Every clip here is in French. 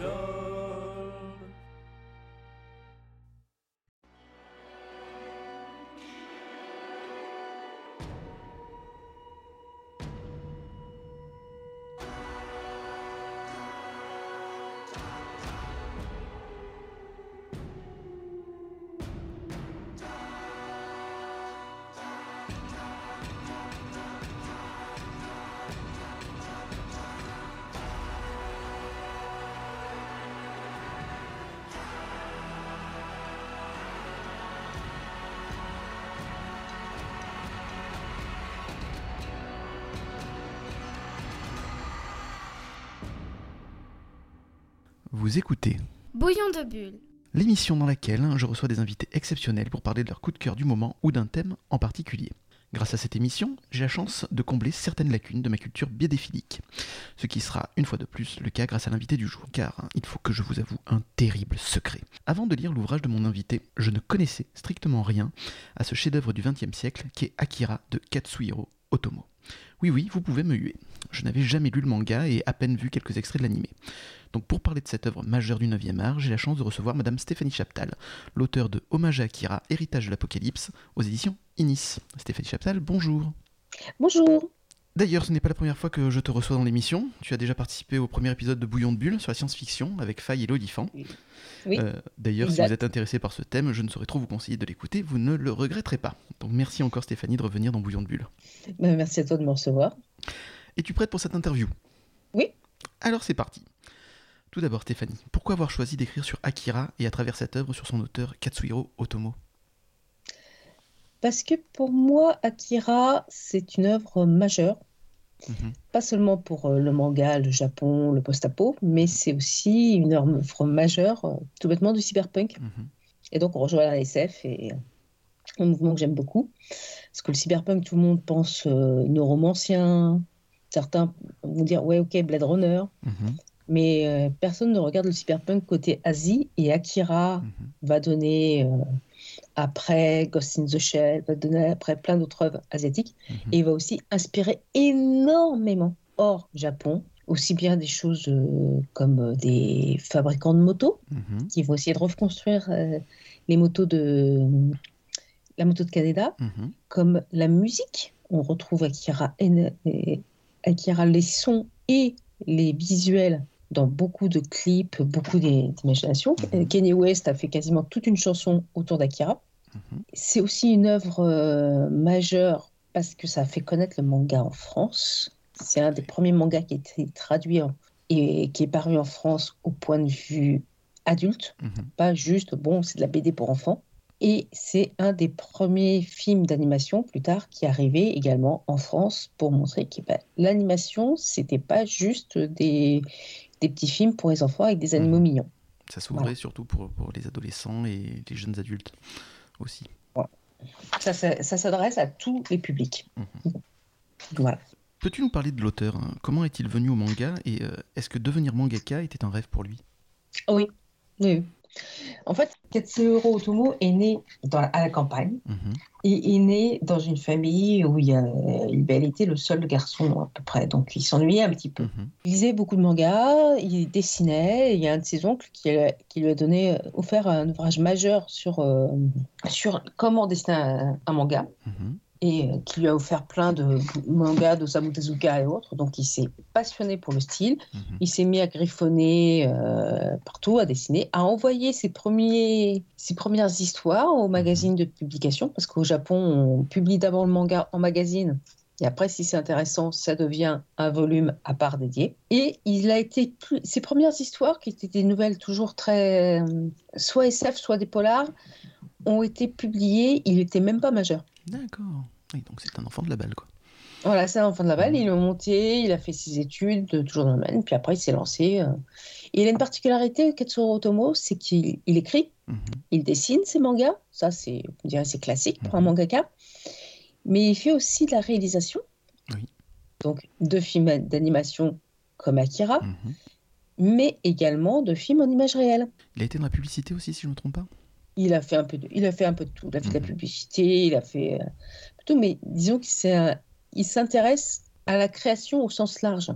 go. Vous écoutez Bouillon de bulles. l'émission dans laquelle je reçois des invités exceptionnels pour parler de leur coup de cœur du moment ou d'un thème en particulier. Grâce à cette émission, j'ai la chance de combler certaines lacunes de ma culture biodéphilique, ce qui sera une fois de plus le cas grâce à l'invité du jour, car hein, il faut que je vous avoue un terrible secret. Avant de lire l'ouvrage de mon invité, je ne connaissais strictement rien à ce chef-d'œuvre du XXe siècle qui est Akira de Katsuhiro Otomo. Oui, oui, vous pouvez me huer. Je n'avais jamais lu le manga et à peine vu quelques extraits de l'animé. Donc pour parler de cette œuvre majeure du 9e art, j'ai la chance de recevoir Madame Stéphanie Chaptal, l'auteur de Hommage à Akira, Héritage de l'Apocalypse, aux éditions Inis. Stéphanie Chaptal, bonjour. Bonjour. D'ailleurs, ce n'est pas la première fois que je te reçois dans l'émission. Tu as déjà participé au premier épisode de Bouillon de Bulle sur la science-fiction avec Faye et l'Olifant. Oui. Euh, D'ailleurs, si vous êtes intéressé par ce thème, je ne saurais trop vous conseiller de l'écouter, vous ne le regretterez pas. Donc merci encore Stéphanie de revenir dans Bouillon de Bulle. Ben, merci à toi de me recevoir. Es-tu prête pour cette interview? Oui. Alors c'est parti. Tout d'abord Stéphanie, pourquoi avoir choisi d'écrire sur Akira et à travers cette œuvre sur son auteur Katsuhiro Otomo? Parce que pour moi, Akira, c'est une œuvre majeure, Mhm. pas seulement pour euh, le manga, le Japon, le post-apo, mais c'est aussi une œuvre majeure, euh, tout bêtement, du cyberpunk. Mhm. Et donc, on rejoint la SF et euh, un mouvement que j'aime beaucoup. Parce que le cyberpunk, tout le monde pense euh, neuromancien. Certains vont dire, ouais, ok, Blade Runner. Mhm. Mais euh, personne ne regarde le cyberpunk côté Asie. Et Akira Mhm. va donner euh, après Ghost in the Shell, va donner après plein d'autres œuvres asiatiques. Mhm. Et il va aussi inspirer énormément hors Japon. Aussi bien des choses euh, comme euh, des fabricants de motos Mhm. qui vont essayer de reconstruire euh, les motos de la moto de Canada, Mhm. comme la musique. On retrouve Akira, et- Akira les sons et les visuels dans beaucoup de clips, beaucoup d'i- d'imagination. Mhm. Euh, Kanye West a fait quasiment toute une chanson autour d'Akira. C'est aussi une œuvre euh, majeure parce que ça a fait connaître le manga en France. C'est un des premiers mangas qui a été traduit en- et qui est paru en France au point de vue adulte, Mhm. pas juste, bon, c'est de la BD pour enfants. Et c'est un des premiers films d'animation plus tard qui arrivé également en France pour montrer que ben, l'animation, c'était pas juste des, des petits films pour les enfants avec des animaux Mhm. mignons. Ça s'ouvrait Voilà. surtout pour, pour les adolescents et les jeunes adultes aussi. Ça, ça, ça s'adresse à tous les publics. Mhm. Voilà. Peux-tu nous parler de l'auteur hein? Comment est-il venu au manga? Et euh, est-ce que devenir mangaka était un rêve pour lui? Oui. oui. En fait, Katsuhiro Otomo est né dans- à la campagne. Mhm. Il est né dans une famille où il, a, il était le seul garçon à peu près, donc il s'ennuyait un petit peu. Mhm. Il lisait beaucoup de mangas, il dessinait. Il y a un de ses oncles qui, qui lui a donné, euh, offert un ouvrage majeur sur, euh, sur comment dessiner un, un manga Mhm. Et euh, qui lui a offert plein de mangas d'Osamu Tezuka et autres. Donc il s'est passionné pour le style. Mhm. Il s'est mis à griffonner euh, partout, à dessiner, à envoyer ses, premiers, ses premières histoires aux magazines de publication, parce qu'au Japon, on publie d'abord le manga en magazine, et après, si c'est intéressant, ça devient un volume à part dédié. Et il a été plus... ses premières histoires, qui étaient des nouvelles toujours très euh, soit SF, soit des polars, ont été publiées. Il n'était même pas majeur. D'accord. Donc c'est un enfant de la balle, quoi. Voilà, c'est l'enfant de la balle. Mhm. Il est monté, il a fait ses études, euh, toujours dans le domaine, puis après, il s'est lancé. euh. Et il a une particularité, Katsuro Otomo, c'est qu'il il écrit, Mhm. il dessine ses mangas. Ça, c'est, on dirait, c'est classique pour un Mhm. mangaka. Mais il fait aussi de la réalisation. Oui. Donc, de films d'animation comme Akira, mais également de films en images réelles. Il a été dans la publicité aussi, si je ne me trompe pas? Il a fait un peu de, il a fait un peu de tout. Il a fait de la Mhm. publicité, il a fait euh, tout. Mais disons qu'il s'intéresse à la création au sens large.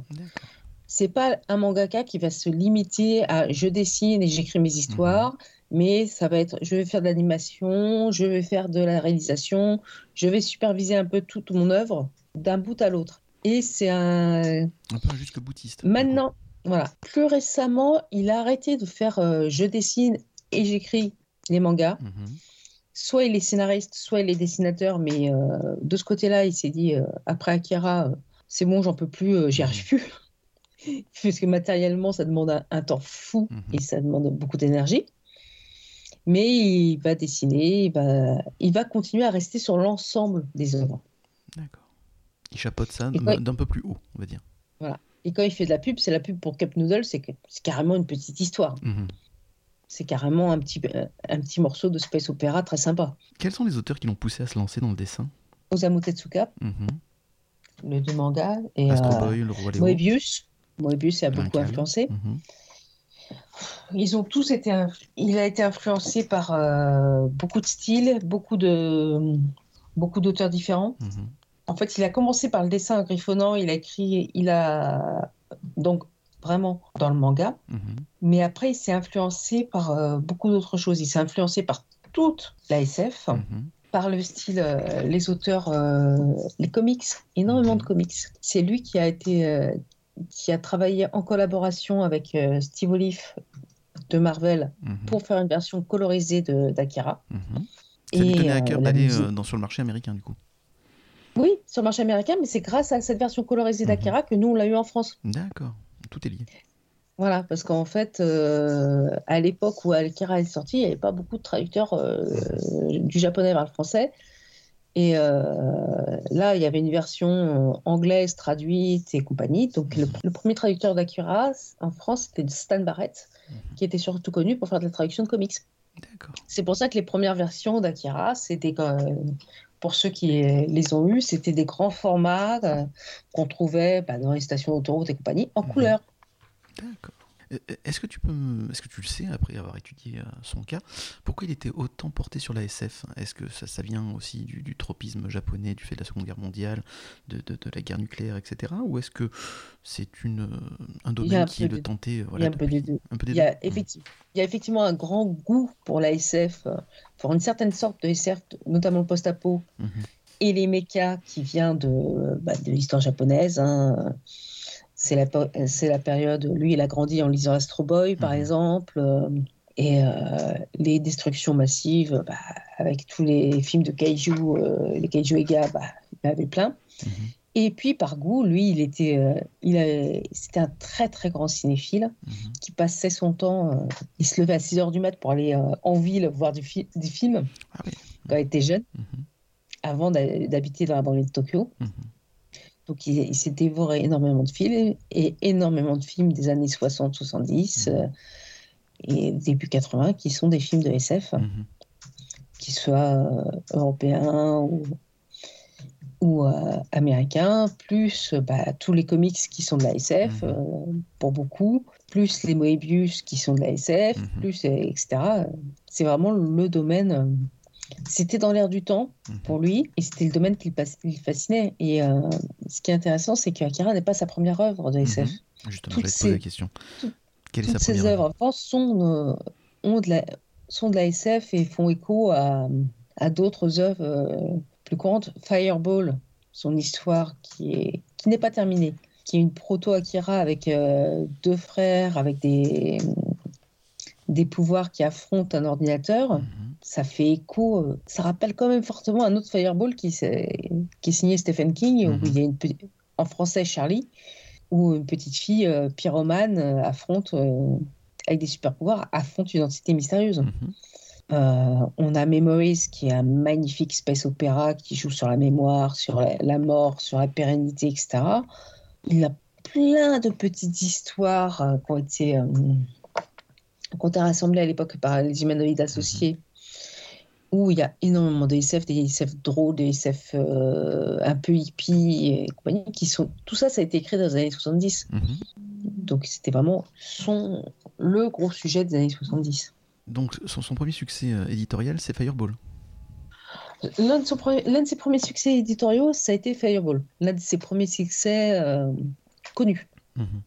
C'est pas un mangaka qui va se limiter à je dessine et j'écris mes histoires, mais ça va être je vais faire de l'animation, je vais faire de la réalisation, je vais superviser un peu toute mon œuvre d'un bout à l'autre. Et c'est un. Un peu jusque boutiste. Maintenant, voilà. Plus récemment, il a arrêté de faire euh, je dessine et j'écris les mangas. Mhm. Soit il est scénariste, soit il est dessinateur, mais euh, de ce côté-là, il s'est dit euh, après Akira, euh, c'est bon, j'en peux plus, j'y arrive plus. Parce que matériellement, ça demande un, un temps fou Mhm. et ça demande beaucoup d'énergie. Mais il va dessiner, il va, il va continuer à rester sur l'ensemble des œuvres. D'accord. Il chapeaute ça d'un peu plus haut, on va dire. Et quand il fait de la pub, c'est la pub pour Cup Noodle, c'est carrément une petite histoire. Mhm. C'est carrément un petit, un petit morceau de space opéra très sympa. Quels sont les auteurs qui l'ont poussé à se lancer dans le dessin? Osamu Tezuka, Mhm. le deux mangas, et Astro euh, Boy, le roi Léo. Moebius. Moebius a beaucoup influencé. Mhm. Ils ont tous été. Il a été influencé par euh, beaucoup de styles, beaucoup de beaucoup d'auteurs différents. Mhm. En fait, il a commencé par le dessin en griffonnant. Il a écrit. Il a donc vraiment dans le manga. Mhm. Mais après, il s'est influencé par euh, beaucoup d'autres choses. Il s'est influencé par toute la SF, Mhm. par le style, euh, les auteurs, euh, les comics, énormément de Mhm. comics. C'est lui qui a été, qui a travaillé en collaboration avec Steve Olive de Marvel pour faire une version colorisée d'Akira. Ça lui tenait à cœur d'aller sur le marché américain, du coup. Oui, sur le marché américain, mais c'est grâce à cette version colorisée d'Akira que nous, on l'a eu en France. D'accord. Tout est lié. Voilà, parce qu'en fait, euh, à l'époque où Akira est sorti, il n'y avait pas beaucoup de traducteurs euh, du japonais vers le français. Et euh, là, il y avait une version anglaise traduite et compagnie. Donc, le, le premier traducteur d'Akira en France, c'était Stan Barrett, qui était surtout connu pour faire de la traduction de comics. C'est pour ça que les premières versions d'Akira, c'était pour ceux qui les ont eues, c'était des grands formats euh, qu'on trouvait bah, dans les stations d'autoroute et compagnie en Mhm. couleur. D'accord. Euh, euh, Est-ce que tu peux, est-ce que tu le sais après avoir étudié euh, son cas, pourquoi il était autant porté sur la SF Est-ce que ça, ça vient aussi du, du tropisme japonais, du fait de la Seconde Guerre mondiale, de, de- de la guerre nucléaire, etc. Ou est-ce que c'est une un domaine qui des- le tentait euh, Il voilà, y a un peu des deux. des Il y a effectivement, il y a effectivement un grand goût pour la SF, pour une certaine sorte de SF, notamment le post-apo Mhm. et les mechas qui vient de, bah, de l'histoire japonaise. hein. C'est la, c'est la période, lui, il a grandi en lisant Astro Boy, par Mhm. exemple, euh, et euh, les destructions massives, bah, avec tous les films de kaiju, euh, les kaiju Ega, bah, il en avait plein. Mhm. Et puis, par goût, lui, il était, euh, il a- c'était un très, très grand cinéphile Mhm. qui passait son temps, euh, il se levait à 6 heures du mat pour aller euh, en ville voir du fi- des films Ah oui. quand il était jeune, avant d'habiter dans la banlieue de Tokyo. Donc il, il s'est dévoré énormément de films et énormément de films des années 60-70 Mhm. euh, et début 80 qui sont des films de SF, Mhm. qu'ils soient euh, européens ou, ou euh, américains, plus bah, tous les comics qui sont de la SF euh, pour beaucoup, plus les Moebius qui sont de la SF, plus etc. C'est vraiment le domaine. C'était dans l'air du temps Mhm. pour lui et c'était le domaine qui le, fascinait. Et euh, ce qui est intéressant, c'est que Akira n'est pas sa première œuvre de SF. Mhm. Justement, Toutes la question. Quelle est Toutes sa ces œuvres sont, euh, ont de la, sont de la SF et font écho à, à d'autres œuvres euh, plus courantes. Fireball, son histoire qui est qui n'est pas terminée, qui est une proto-Akira avec deux frères, avec des, des pouvoirs qui affrontent un ordinateur. Mhm. Ça fait écho, euh, ça rappelle quand même fortement un autre Fireball qui, est signé Stephen King, où Mhm. il y a une, en français Charlie, où une petite fille euh, pyromane euh, affronte, euh, avec des super pouvoirs, affronte une entité mystérieuse. Mhm. Euh, on a Memories, qui est un magnifique space opéra qui joue sur la mémoire, sur la, la mort, sur la pérennité, etc. Il a plein de petites histoires qui ont été, qui ont été rassemblées à l'époque par les humanoïdes associés, où il y a énormément de SF, des SF drôles, des SF euh, un peu hippies et compagnie, qui sont... Tout ça, ça a été écrit dans les années 70. Mhm. Donc c'était vraiment son... le gros sujet des années 70. Donc son, son premier succès euh, éditorial, c'est Fireball. L'un de, ses premiers succès éditoriaux, ça a été Fireball. L'un de ses premiers succès euh, connus. Mhm.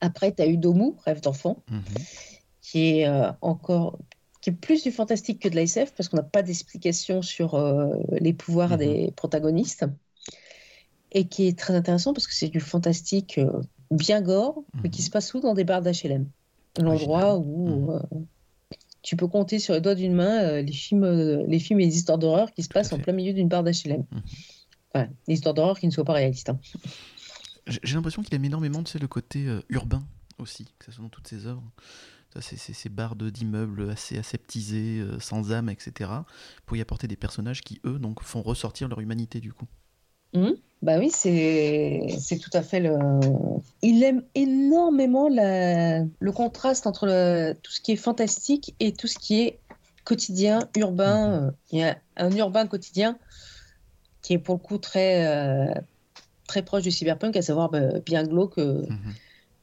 Après, tu as eu Domu, Rêve d'enfant, Mhm. Qui est euh, encore qui est plus du fantastique que de la SF parce qu'on n'a pas d'explication sur euh, les pouvoirs Mhm. des protagonistes et qui est très intéressant parce que c'est du fantastique euh, bien gore mais Mhm. qui se passe où dans des bars d'HLM l'endroit où Mhm. tu peux compter sur les doigts d'une main les films les films et les histoires d'horreur qui se passent en plein milieu d'une barre d'HLM Mhm. Enfin, des histoires d'horreur qui ne soient pas réalistes hein. J'ai l'impression qu'il aime énormément tu sais, le côté urbain aussi, que ce soit dans toutes ses œuvres. Ces barres d'immeubles assez aseptisés, euh, sans âme, etc. Pour y apporter des personnages qui, eux, donc, font ressortir leur humanité, du coup. Bah oui, c'est tout à fait le. Il aime énormément la- le contraste entre le- tout ce qui est fantastique et tout ce qui est quotidien, urbain. Euh, Il y a un urbain quotidien qui est pour le coup très, euh, très proche du cyberpunk, à savoir bah, bien glauque. euh. Mhm.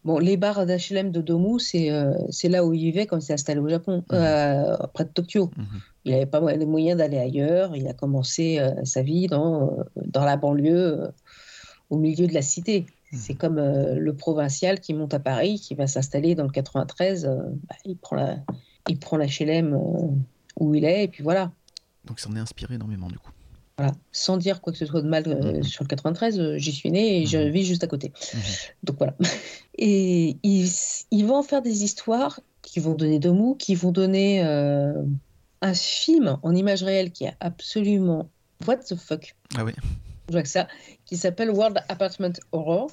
Bon, les bars d'HLM de Domu, c'est euh, c'est là où il vivait quand il s'est installé au Japon, euh, près de Tokyo. Mhm. Il n'avait pas les moyens d'aller ailleurs. Il a commencé euh, sa vie dans, dans la banlieue, au milieu de la cité. Mhm. C'est comme le provincial qui monte à Paris, qui va s'installer dans le 93. euh, bah, il prend la, il prend l'HLM où il est, et puis voilà. Donc, ça en est inspiré énormément, du coup. Voilà. Sans dire quoi que ce soit de mal euh, Mhm. sur le 93, euh, j'y suis né et je Mhm. vis juste à côté. Mhm. Donc voilà. Et ils, ils vont en faire des histoires qui vont donner de mou, qui vont donner euh, un film en image réelle qui est absolument what the fuck, Ah ouais. je vois que ça, qui s'appelle World Apartment Horror,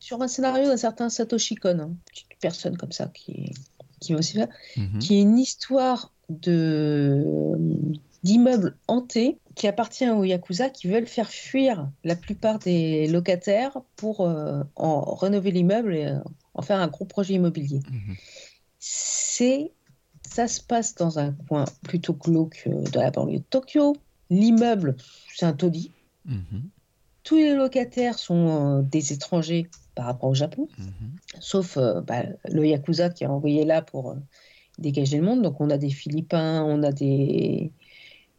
sur un scénario d'un certain Satoshi Kon, hein, petite personne comme ça qui, qui va aussi faire, qui est une histoire de d'immeubles hantés qui appartient aux Yakuza qui veulent faire fuir la plupart des locataires pour euh, en rénover l'immeuble et euh, en faire un gros projet immobilier. Mhm. C'est ça se passe dans un coin plutôt glauque euh, de la banlieue de Tokyo. L'immeuble, c'est un taudis. Mhm. Tous les locataires sont euh, des étrangers par rapport au Japon Mhm. sauf bah, le Yakuza qui est envoyé là pour dégager le monde. Donc on a des Philippins, on a des,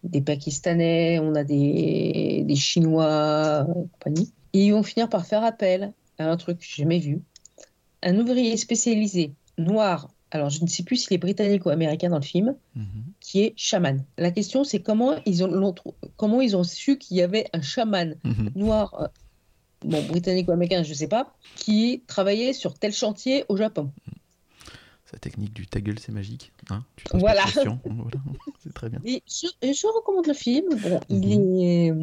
des Pakistanais, on a des, des Chinois, euh, compagnie. Et ils vont finir par faire appel à un truc que j'ai jamais vu. Un ouvrier spécialisé noir, alors je ne sais plus s'il est britannique ou américain dans le film, Mhm. qui est chaman. La question c'est comment ils ont, comment ils ont su qu'il y avait un chaman Mhm. noir, euh, bon, britannique ou américain, je ne sais pas, qui travaillait sur tel chantier au Japon. Sa technique du ta gueule, c'est magique. Hein? Tu Voilà. C'est très bien. Et je, je recommande le film. Bon, il Mhm. est,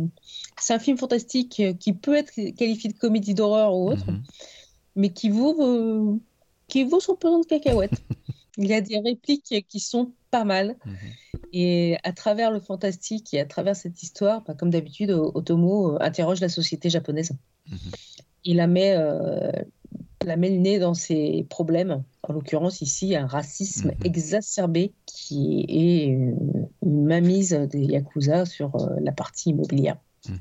c'est un film fantastique euh, qui peut être qualifié de comédie d'horreur ou autre, Mhm. mais qui vaut, euh, qui vaut son pesant de cacahuètes. il y a des répliques qui sont pas mal. Mhm. Et à travers le fantastique et à travers cette histoire, bah, comme d'habitude, Otomo euh, interroge la société japonaise. Il la met, euh, la met le nez dans ses problèmes. En l'occurrence, ici, un racisme Mhm. exacerbé qui est une, une mainmise des Yakuza sur euh, la partie immobilière. Mhm.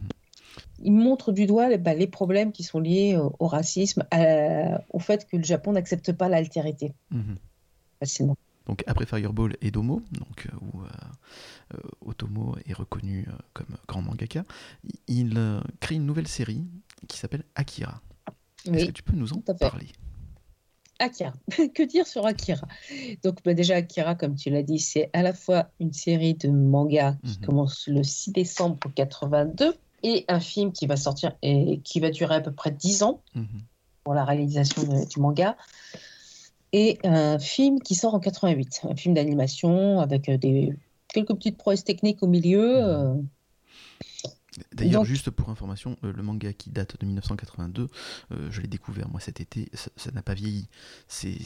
Il montre du doigt les, bah, les problèmes qui sont liés au, au racisme, à- au fait que le Japon n'accepte pas l'altérité Mhm. facilement. Donc après Fireball et Domo, donc, euh, où euh, Otomo est reconnu comme grand mangaka, il crée une nouvelle série qui s'appelle Akira. Est-ce Oui. que tu peux nous en parler? Akira. que dire sur Akira? Donc bah, déjà Akira, comme tu l'as dit, c'est à la fois une série de mangas qui Mhm. commence le 6 décembre 82 et un film qui va sortir et qui va durer à peu près 10 ans Mhm. pour la réalisation de- du manga. Et un film qui sort en 88, un film d'animation avec euh, des quelques petites prouesses techniques au milieu. Mhm. D'ailleurs, Donc- juste pour information, euh, le manga qui date de 1982, euh, je l'ai découvert moi cet été, ça n'a pas vieilli. C'est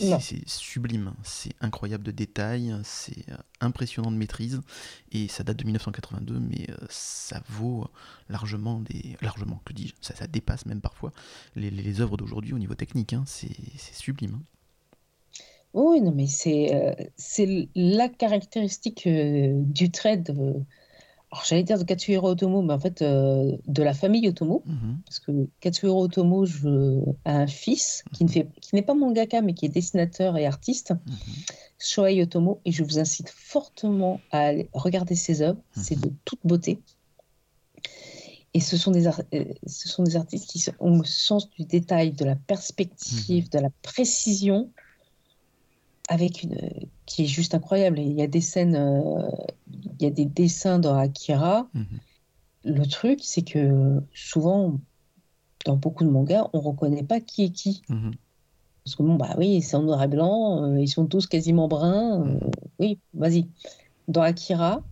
sublime, c'est incroyable de détails, c'est euh, impressionnant de maîtrise, et ça date de 1982, mais ça vaut largement des. largement, que dis-je, ça, ça dépasse même parfois les, les, les œuvres d'aujourd'hui au niveau technique, hein, c'est sublime. hein. Oui, non, mais c'est euh, la caractéristique euh, du trait de. Alors, j'allais dire de Katsuhiro Otomo, mais en fait, euh, de la famille Otomo. Mhm. Parce que Katsuhiro Otomo je, a un fils qui ne fait, qui n'est pas mangaka, mais qui est dessinateur et artiste, Mhm. Shohei Otomo. Et je vous incite fortement à aller regarder ses œuvres. C'est de toute beauté. Et ce sont, des ce sont des artistes qui ont le sens du détail, de la perspective, de la précision, avec une qui est juste incroyable. il y a des scènes, il y a des dessins dans Akira. Mmh le truc, c'est que souvent, dans beaucoup de mangas, on reconnaît pas qui est qui. Mmh Parce que bon, bah oui, c'est en noir et blanc, ils sont tous quasiment bruns. oui, vas-y. Dans Akira,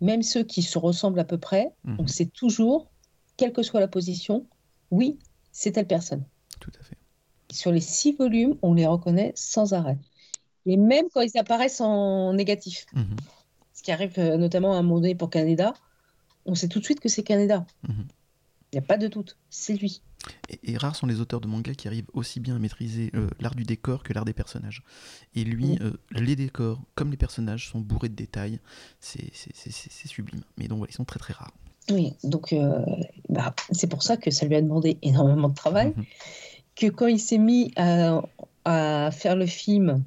même ceux qui se ressemblent à peu près, on mhm. sait toujours, quelle que soit la position, oui, c'est telle personne. Tout à fait. Sur les six volumes, on les reconnaît sans arrêt. Et même quand ils apparaissent en négatif, mhm. ce qui arrive euh, notamment à un moment donné pour Canada, on sait tout de suite que c'est Canada. Mhm. Il n'y a pas de doute, c'est lui. Et, rares sont les auteurs de manga qui arrivent aussi bien à maîtriser euh, l'art du décor que l'art des personnages. Et lui, euh, les décors, comme les personnages, sont bourrés de détails. C'est sublime. Mais donc, voilà, ils sont très très rares. Oui, donc euh, bah, c'est pour ça que ça lui a demandé énormément de travail. Mhm. Que quand il s'est mis à, faire le film,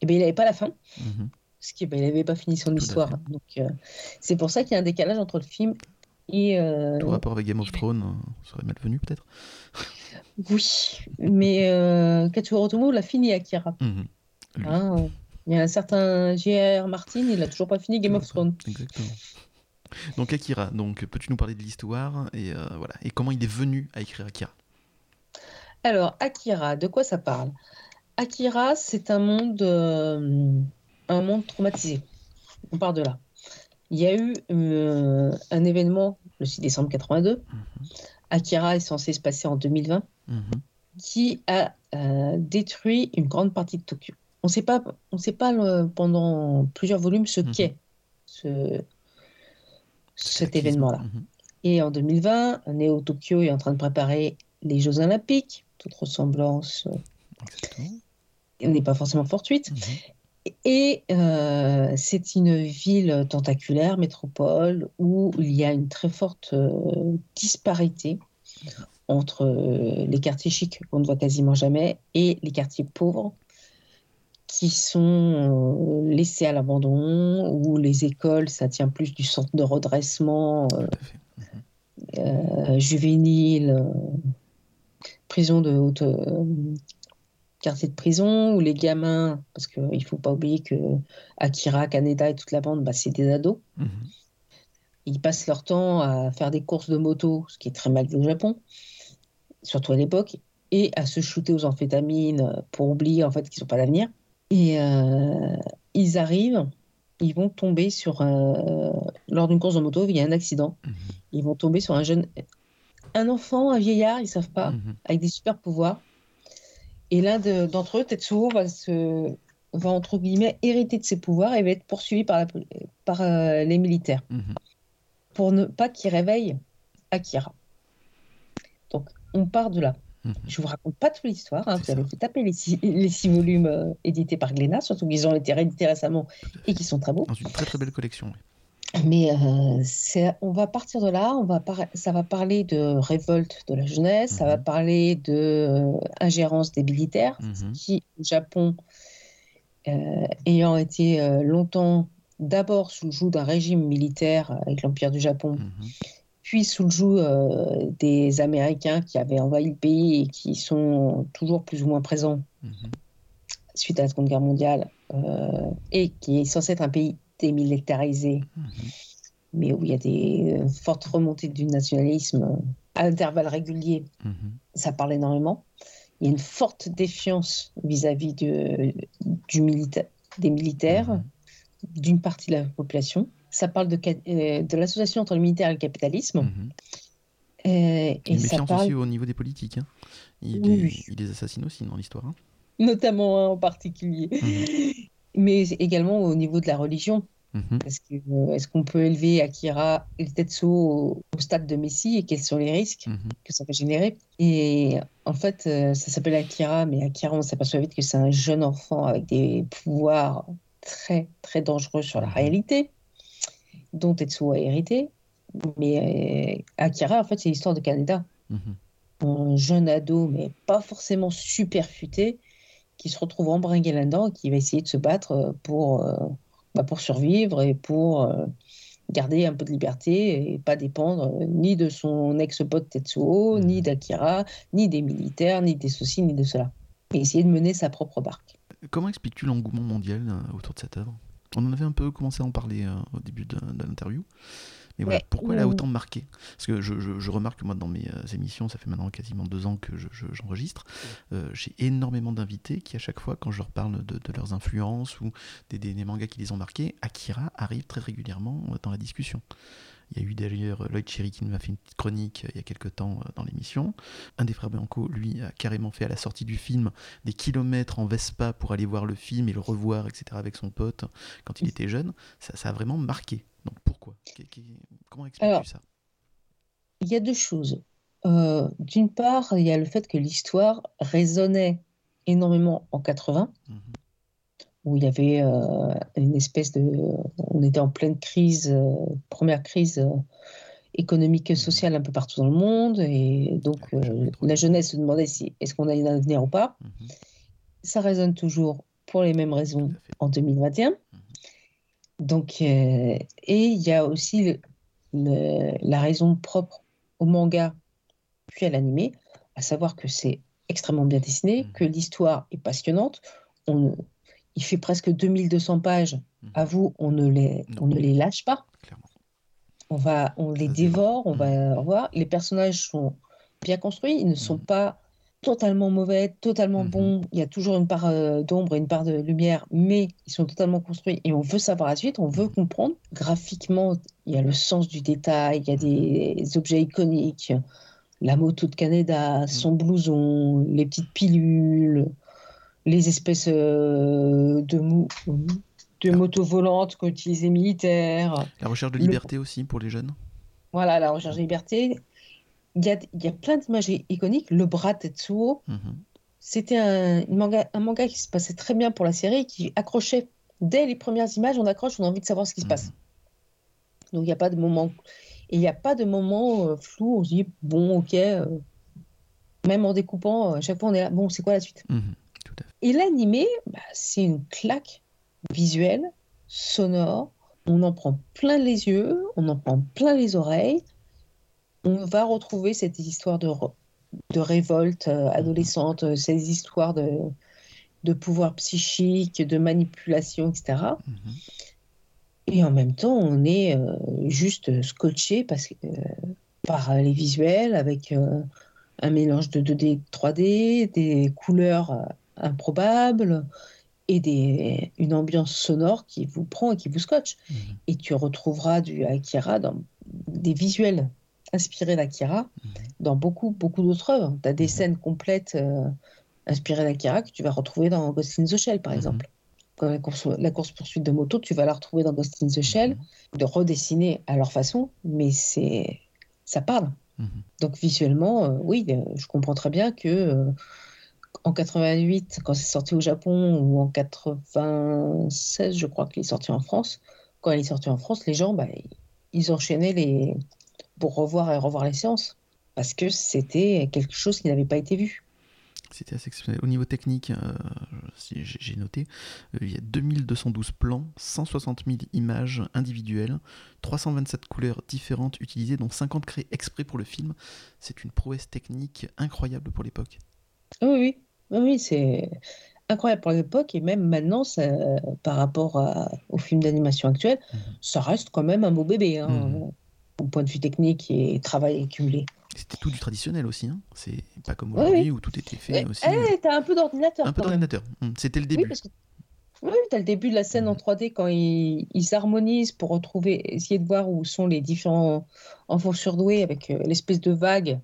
eh bien, il n'avait pas la fin. Mhm. Parce qu'il n'avait pas fini son histoire. Donc, c'est pour ça qu'il y a un décalage entre le film et, euh... Tout rapport avec Game of Thrones euh, serait malvenu peut-être Oui, mais euh, Katsuhiro Otomo l'a fini Akira. Mhm. Hein, il y a un certain J.R. Martin, il n'a toujours pas fini Game of Thrones. Exactement. Donc Akira, donc peux-tu nous parler de l'histoire et euh, voilà et comment il est venu à écrire Akira? Alors Akira, de quoi ça parle? Akira, c'est un monde, un monde traumatisé. On part de là. Il y a eu euh, un événement le 6 décembre 82. Mhm. Akira est censé se passer en 2020, mhm. qui a euh, détruit une grande partie de Tokyo. On ne sait pas, on sait pas pendant plusieurs volumes ce mhm. qu'est ce, cet événement-là. Et en 2020, Neo Tokyo est en train de préparer les Jeux Olympiques. Toute ressemblance n'est pas forcément fortuite. Et euh, c'est une ville tentaculaire, métropole, où il y a une très forte euh, disparité entre euh, les quartiers chics qu'on ne voit quasiment jamais et les quartiers pauvres qui sont laissés à l'abandon, où les écoles, ça tient plus du centre de redressement juvénile, prison de haute quartier de prison où les gamins, parce qu'il ne faut pas oublier que Akira, Kaneda et toute la bande, bah, c'est des ados. Mhm. Ils passent leur temps à faire des courses de moto, ce qui est très mal vu au Japon, surtout à l'époque, et à se shooter aux amphétamines pour oublier en fait qu'ils n'ont pas d'avenir. Et euh, ils arrivent, ils vont tomber sur un... lors d'une course de moto, il y a un accident. Mhm. Ils vont tomber sur un jeune, un enfant, un vieillard, ils savent pas, mhm. avec des super pouvoirs et l'un d'entre eux, Tetsuo, va, se, va entre guillemets hériter de ses pouvoirs et va être poursuivi par, la, par euh, les militaires mhm. pour ne pas qu'il réveille Akira. Donc, on part de là. Mhm. Je vous raconte pas toute l'histoire. Hein. Vous avez fait taper les six, les six volumes euh, édités par Glénat, surtout qu'ils ont été réédités récemment et qui sont très beaux. Dans une très très belle collection. Mais euh, on va partir de là, on va ça va parler de révolte de la jeunesse, ça va mhm. parler de euh, ingérence des militaires, mhm. qui au Japon, euh, ayant été longtemps d'abord sous le joug d'un régime militaire avec l'Empire du Japon, mhm. puis sous le joug des Américains qui avaient envahi le pays et qui sont toujours plus ou moins présents suite à la Seconde Guerre mondiale, et qui est censé être un pays démilitarisé, mhm. mais où il y a des euh, fortes remontées du nationalisme euh, à intervalles réguliers, mhm. ça parle énormément. Il y a une forte défiance vis-à-vis de, du des militaires, mhm. d'une partie de la population. Ça parle de, euh, de l'association entre le militaire et le capitalisme. et une ça parle... aussi au niveau des politiques. Hein. Il, les, assassine aussi dans l'histoire. Hein. Notamment un en particulier mais également au niveau de la religion. Mhm. Euh, est-ce qu'on peut élever Akira et Tetsuo au, au, stade de Messie et quels sont les risques mhm. que ça va générer? Et en fait, euh, ça s'appelle Akira, mais Akira, on s'aperçoit vite que c'est un jeune enfant avec des pouvoirs très, très dangereux sur la mhm. réalité, dont Tetsuo a hérité. Mais euh, Akira, en fait, c'est l'histoire de Canada. Un jeune ado, mais pas forcément super futé, qui se retrouve embringué là-dedans et qui va essayer de se battre euh, pour, euh, bah, pour survivre et pour euh, garder un peu de liberté et pas dépendre ni de son ex-pote Tetsuo, ni d'Akira, ni des militaires, ni des ceci, ni de cela. Et essayer de mener sa propre barque. Comment expliques-tu l'engouement mondial autour de cette œuvre? On en avait un peu commencé à en parler au début de l'interview. Mais voilà, pourquoi elle a autant marqué? Parce que je, remarque que moi, dans mes euh, émissions, ça fait maintenant quasiment deux ans que j'enregistre, euh, j'ai énormément d'invités qui, à chaque fois, quand je leur parle de, leurs influences ou des, mangas qui les ont marqués, Akira arrive très régulièrement euh, dans la discussion. Il y a eu d'ailleurs Lloyd Cherry qui m'a fait une petite chronique il y a quelques temps dans l'émission. Un des frères Bianco, lui, a carrément fait à la sortie du film des kilomètres en Vespa pour aller voir le film et le revoir, etc., avec son pote quand il était jeune. Ça, ça a vraiment marqué. Donc pourquoi? Comment expliques-tu ça? Il y a deux choses. Euh, d'une part, il y a le fait que l'histoire résonnait énormément en 80, mhm. Où il y avait euh, une espèce de... On était en pleine crise, euh, première crise économique et mhm. sociale un peu partout dans le monde, et donc la jeunesse se demandait si est-ce qu'on a un avenir ou pas. Mhm. Ça résonne toujours pour les mêmes raisons en 2021. Donc, euh, et il y a aussi la raison propre au manga puis à l'animé, à savoir que c'est extrêmement bien dessiné, mmh. que l'histoire est passionnante. On, il fait presque 2200 pages. Mmh. À vous, on ne les, on ne les lâche pas. On, va, on les dévore, on va mmh. voir. Les personnages sont bien construits, ils ne sont pas totalement mauvais, totalement mhm. bons. Il y a toujours une part euh, d'ombre et une part de lumière, mais ils sont totalement construits et on veut savoir la suite, on veut comprendre. Graphiquement, il y a le sens du détail, il y a des objets iconiques, la moto de Canada, son blouson, les petites pilules, les espèces euh, de, de ah. motos volantes qu'utilisent les militaires. La recherche de liberté aussi pour les jeunes. Voilà, la recherche de liberté il y a, y a, plein d'images iconiques. Le bras Tetsuo, mhm. c'était un, manga, un manga qui se passait très bien pour la série, qui accrochait dès les premières images, on accroche, on a envie de savoir ce qui se passe. Mhm. Donc il n'y a pas de moment, et il n'y a pas de moment euh, flou. On se dit bon, ok, euh, même en découpant, à chaque fois on est là, bon, c'est quoi la suite? Mhm. Et l'animé, bah, c'est une claque visuelle, sonore. On en prend plein les yeux, on en prend plein les oreilles on va retrouver cette histoire de, de révolte euh, adolescente, euh, ces histoires de, de pouvoir psychique, de manipulation, etc. Mm-hmm. Et en même temps, on est euh, juste scotché parce par les visuels, avec un mélange de 2D, 3D, des couleurs improbables et des, une ambiance sonore qui vous prend et qui vous scotche. Mm-hmm. Et tu retrouveras du Akira dans des visuels inspiré d'Akira mhm. dans beaucoup, beaucoup d'autres œuvres. Tu as des mhm. scènes complètes euh, inspirées d'Akira que tu vas retrouver dans Ghost in the Shell, par exemple. la course-poursuite de moto, tu vas la retrouver dans Ghost in the Shell, de redessiner à leur façon, mais c'est ça parle. Donc visuellement, euh, oui, euh, je comprends très bien que en 88, quand c'est sorti au Japon, ou en 96, je crois qu'il est sorti en France, quand il est sorti en France, les gens, bah, ils enchaînaient les, pour revoir et revoir les séances, parce que c'était quelque chose qui n'avait pas été vu. C'était assez exceptionnel. Au niveau technique, euh, j'ai noté, euh, il y a 2212 plans, 160 000 images individuelles, 327 couleurs différentes utilisées, dont 50 créées exprès pour le film. C'est une prouesse technique incroyable pour l'époque. Oui, oui, oui, c'est incroyable pour l'époque et même maintenant, ça, par rapport au film d'animation actuel, mhm. ça reste quand même un beau bébé. Hein. Mhm au point de vue technique et travail accumulé. C'était tout du traditionnel aussi, hein c'est pas comme aujourd'hui où tout était fait aussi. Eh, t'as un peu d'ordinateur. Un peu d'ordinateur, hum, c'était le début. Oui, parce que... oui t'as le début de la scène en 3D quand ils s'harmonisent pour retrouver, essayer de voir où sont les différents enfants surdoués avec euh, l'espèce de vague.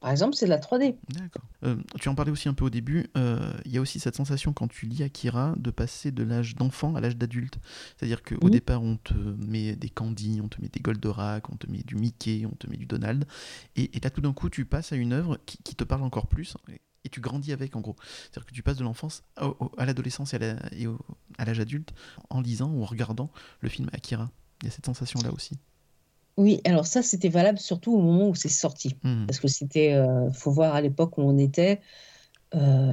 Par exemple, c'est de la 3D. D'accord. Euh, tu en parlais aussi un peu au début. Euh, il y a aussi cette sensation quand tu lis Akira de passer de l'âge d'enfant à l'âge d'adulte. C'est-à-dire qu'au départ, on te met des Candy, on te met des Goldorak, on te met du Mickey, on te met du Donald. Et, là, tout d'un coup, tu passes à une œuvre qui, te parle encore plus. Et, tu grandis avec, en gros. C'est-à-dire que tu passes de l'enfance à, l'adolescence et à l'âge adulte en lisant ou en regardant le film Akira. Il y a cette sensation-là aussi. Oui, alors ça, c'était valable surtout au moment où c'est sorti. Mmh. Parce que c'était, euh, faut voir à l'époque où on était. Euh,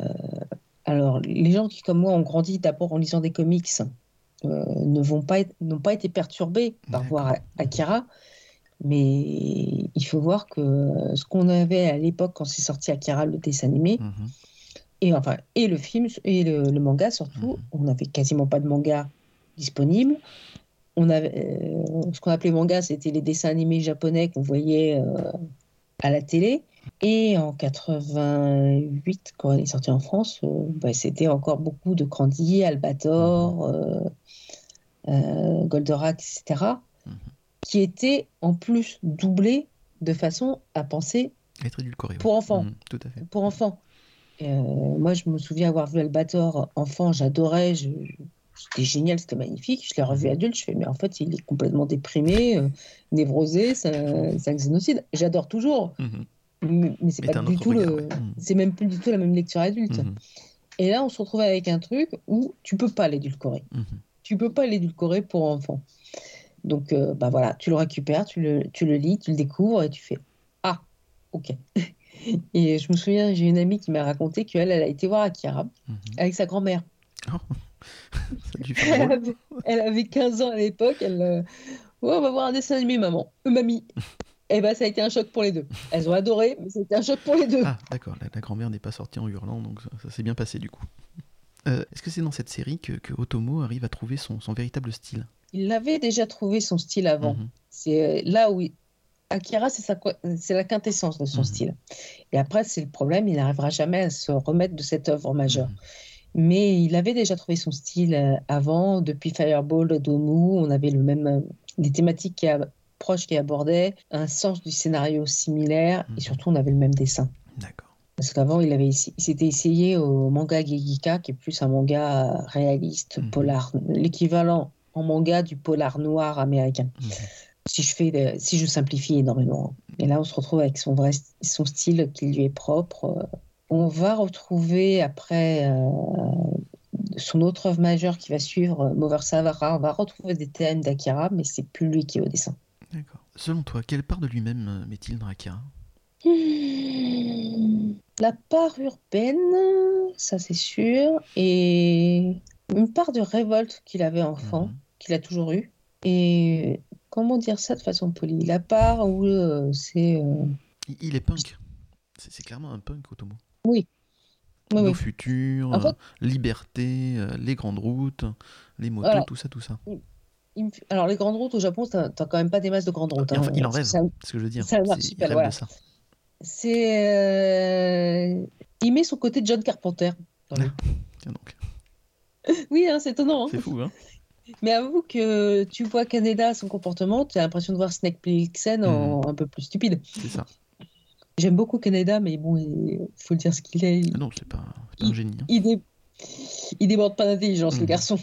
alors, les gens qui, comme moi, ont grandi d'abord en lisant des comics, ne vont pas n'ont pas été perturbés par voir Akira. Mais il faut voir que ce qu'on avait à l'époque quand c'est sorti Akira, le dessin animé, mhm. et enfin et le film et le, manga surtout, mhm. on n'avait quasiment pas de manga disponible. On avait euh, ce qu'on appelait manga, c'était les dessins animés japonais qu'on voyait euh, à la télé. Et en 88, quand elle est sortie en France, euh, bah, c'était encore beaucoup de Candy, Albator, mhm. Goldorak, etc qui était en plus doublé de façon à penser être édulcoré pour enfants. Mmh, tout à fait. Pour enfants. Euh, moi, je me souviens avoir vu Albator enfant, j'adorais, c'était génial, c'était magnifique. Je l'ai revu adulte, je fais, mais en fait, il est complètement déprimé, euh, névrosé, c'est un, génocide. J'adore toujours, mmh. mais, c'est pas du tout le, c'est même plus du tout la même lecture adulte. Et là, on se retrouve avec un truc où tu peux pas l'édulcorer. Tu peux pas l'édulcorer pour enfants. Donc, euh, bah voilà, tu le récupères, tu le, tu le lis, tu le découvres et tu fais Ah, ok. et je me souviens, j'ai une amie qui m'a raconté qu'elle, elle a été voir Akira mhm. avec sa grand-mère. Oh. elle, avait, elle, avait, 15 ans à l'époque. Elle, euh, on va voir un dessin animé, maman. Euh, mamie. Et eh ben, ça a été un choc pour les deux. Elles ont adoré, mais c'était un choc pour les deux. Ah, d'accord. La, grand-mère n'est pas sortie en hurlant, donc ça, s'est bien passé du coup. Est-ce que c'est dans cette série que, que, Otomo arrive à trouver son, son véritable style? Il avait déjà trouvé son style avant. Mhm. C'est euh, là où Akira, c'est la quintessence de son mhm. style. Et après, c'est le problème, il n'arrivera jamais à se remettre de cette œuvre majeure. Mhm. Mais il avait déjà trouvé son style euh, avant, depuis Fireball, Domu, on avait le même, euh, des thématiques qui proches qui abordaient, un sens du scénario similaire, et surtout on avait le même dessin. D'accord. Parce qu'avant, il avait s'était essayé au manga Gegika, qui est plus un manga réaliste, polar, l'équivalent en manga du polar noir américain. Mhm. Si je fais, si je simplifie énormément. Et là, on se retrouve avec son vrai, son style qui lui est propre. On va retrouver après euh, son autre œuvre majeure qui va suivre, Mover Savara. On va retrouver des thèmes d'Akira, mais c'est plus lui qui est au dessin. D'accord. Selon toi, quelle part de lui-même euh, met-il dans Akira? La part urbaine, ça c'est sûr, et une part de révolte qu'il avait enfant. Mhm qu'il a toujours eu. Et comment dire ça de façon polie? La part où euh, c'est. Euh, il est punk. C'est clairement un punk, Otomo. Oui. oui Nos futurs, euh, liberté, les grandes routes, les motos, tout ça, tout ça. Alors, les grandes routes au Japon, t'as quand même pas des masses de grandes routes. Hein. il en rêve, c'est ce que je veux dire. Ça marche super, voilà. C'est. Il met son côté John Carpenter. Tiens donc. oui, hein, c'est étonnant. Hein. C'est fou, hein mais avoue que tu vois Canada, son comportement, tu as l'impression de voir Snake Plissken en hmm. un peu plus stupide. C'est ça. J'aime beaucoup Canada, mais bon, il faut dire ce qu'il est. Ah non, c'est pas, pas un génie. Hein. Il, il, déborde pas d'intelligence, le hmm. garçon.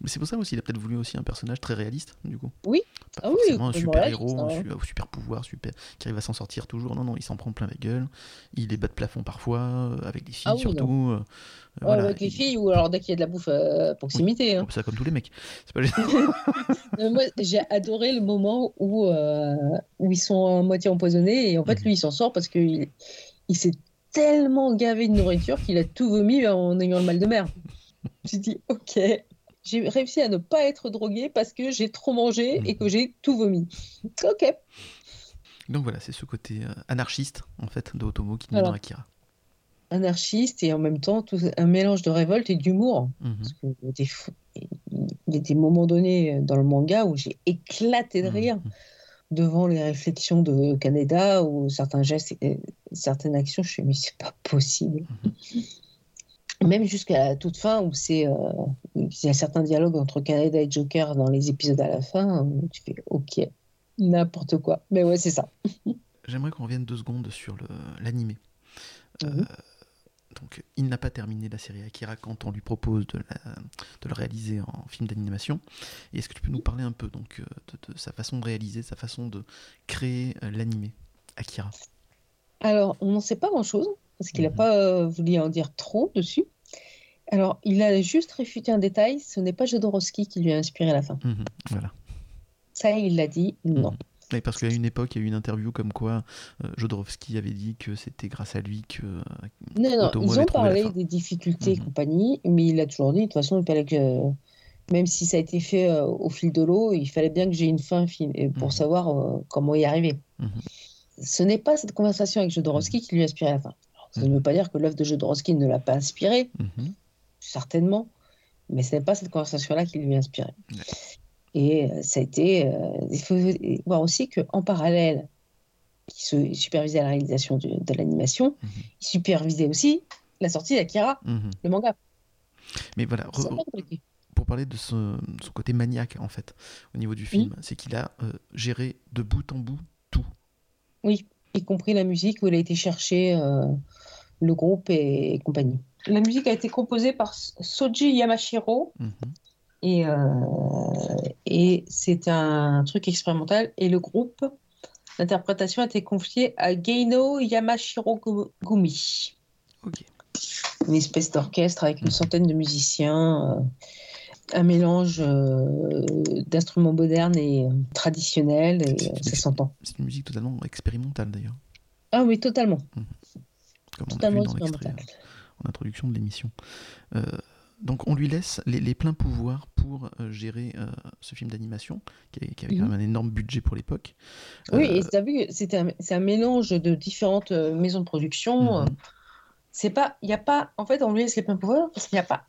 Mais c'est pour ça aussi, il a peut-être voulu aussi un personnage très réaliste, du coup. Oui. Pas ah forcément un super héros, un super pouvoir, super, qui arrive à s'en sortir toujours. Non, non, il s'en prend plein la gueule. Il est bas de plafond parfois, euh, avec des filles ah surtout. Euh, voilà, avec les filles, ou alors dès qu'il y a de la bouffe à proximité. Hein. Ça comme tous les mecs. Pas... Moi, j'ai adoré le moment où, euh, où ils sont à moitié empoisonnés, et en fait, mhm. lui, il s'en sort parce qu'il il, s'est tellement gavé de nourriture qu'il a tout vomi en ayant le mal de mer. J'ai dit, ok, j'ai réussi à ne pas être drogué parce que j'ai trop mangé et que j'ai tout vomi. Ok. Donc voilà, c'est ce côté euh, anarchiste en fait de Otomo qui nous dans Akira. Anarchiste et en même temps tout, un mélange de révolte et d'humour. Mhm. Parce que il y a des moments donnés dans le manga où j'ai éclaté de mhm. rire devant les réflexions de Canada ou certains gestes et certaines actions. Je me suis dit, mais c'est pas possible. Mhm même jusqu'à la toute fin où c'est euh, il y a certains dialogues entre Canada et Joker dans les épisodes à la fin où tu fais ok n'importe quoi. Mais ouais c'est ça. J'aimerais qu'on revienne deux secondes sur l'animé. Euh, donc il n'a pas terminé la série Akira quand on lui propose de, de le réaliser en film d'animation. Est-ce que tu peux nous parler un peu donc euh, de, de, sa façon de réaliser sa façon de créer l'animé Akira? Alors on n'en sait pas grand chose parce qu'il n'a mhm. pas euh, voulu en dire trop dessus. Alors, il a juste réfuté un détail, ce n'est pas Jodorowsky qui lui a inspiré la fin. Mhm, voilà. Ça, il l'a dit, non. Mhm. parce qu'à une époque, il y a eu une interview comme quoi euh, Jodorowsky avait dit que c'était grâce à lui que. Euh, non, non, ils ont parlé des difficultés et compagnie, mais il a toujours dit, de toute façon, il fallait que même si ça a été fait euh, au fil de l'eau, il fallait bien que j'ai une fin pour savoir comment y arriver. Ce n'est pas cette conversation avec Jodorowsky qui lui a inspiré la fin. Ça ne veut pas dire que l'œuvre de Jodorowsky ne l'a pas inspiré, Mhm. certainement, mais ce n'est pas cette conversation-là qui lui a inspiré. Et euh, ça a été. euh, il faut voir aussi qu'en parallèle, il se- supervisait la réalisation de l'animation, Mhm. il supervisait aussi la sortie d'Akira, Mhm. le manga. Mais voilà, pour parler de son, son côté maniaque en fait au niveau du film, c'est qu'il a euh, géré de bout en bout tout. Oui, y compris la musique où il a été chercher euh, le groupe et, et compagnie. La musique a été composée par Soji Yamashiro Mhm. et, euh, et c'est un truc expérimental. Et le groupe, l'interprétation a été confiée à Geino Yamashiro Gu- Gumi, une espèce d'orchestre avec une centaine de musiciens, euh, un mélange euh, d'instruments modernes et euh, traditionnels, et ça s'entend. C'est une musique totalement expérimentale d'ailleurs, Ah oui, totalement. Comme on a vu dans l'extrait en introduction de l'émission. Euh, donc on lui laisse les, les pleins pouvoirs pour euh, gérer euh, ce film d'animation, qui, avait- qui avait quand Mhm. même un énorme budget pour l'époque. Oui, et tu as vu, un, c'est un mélange de différentes maisons de production. Mhm. C'est pas, il y a pas, en fait, on lui laisse les pleins pouvoirs parce qu'il n'y a pas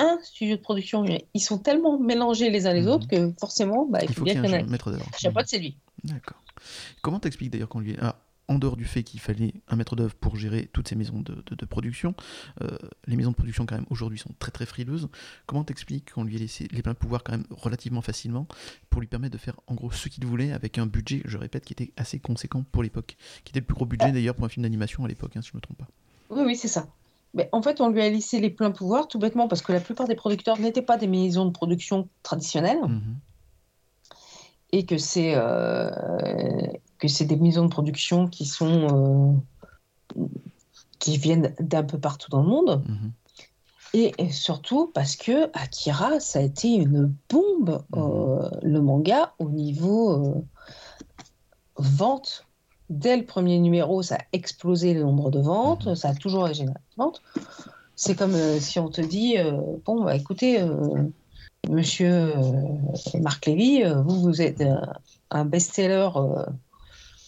un studio de production. Ils sont tellement mélangés les uns les Mhm. autres que forcément, bah, il il faut faut bien qu'il y ait un maître d'œuvre. Chapeau, c'est lui. D'accord. Comment t'expliques d'ailleurs qu'on lui ah, en dehors du fait qu'il fallait un maître d'œuvre pour gérer toutes ces maisons de, de- de production, euh, les maisons de production quand même aujourd'hui sont très très frileuses. Comment t'expliques qu'on lui ait laissé les pleins pouvoirs quand même relativement facilement pour lui permettre de faire en gros ce qu'il voulait avec un budget, je répète, qui était assez conséquent pour l'époque, qui était le plus gros budget d'ailleurs pour un film d'animation à l'époque, hein, si je me trompe pas. Oui, oui, c'est ça. Mais en fait, on lui a laissé les pleins pouvoirs tout bêtement parce que la plupart des producteurs n'étaient pas des maisons de production traditionnelles Mhm. Et que c'est euh, que c'est des maisons de production qui sont euh, qui viennent d'un peu partout dans le monde. Mhm. Et surtout parce que Akira, ça a été une bombe, euh, le manga, au niveau euh, vente. Dès le premier numéro, ça a explosé le nombre de ventes, Mhm. ça a toujours généré de ventes. C'est comme euh, si on te dit, bon, bah, écoutez, monsieur euh, Marc Lévy, euh, vous, vous êtes euh, un best-seller,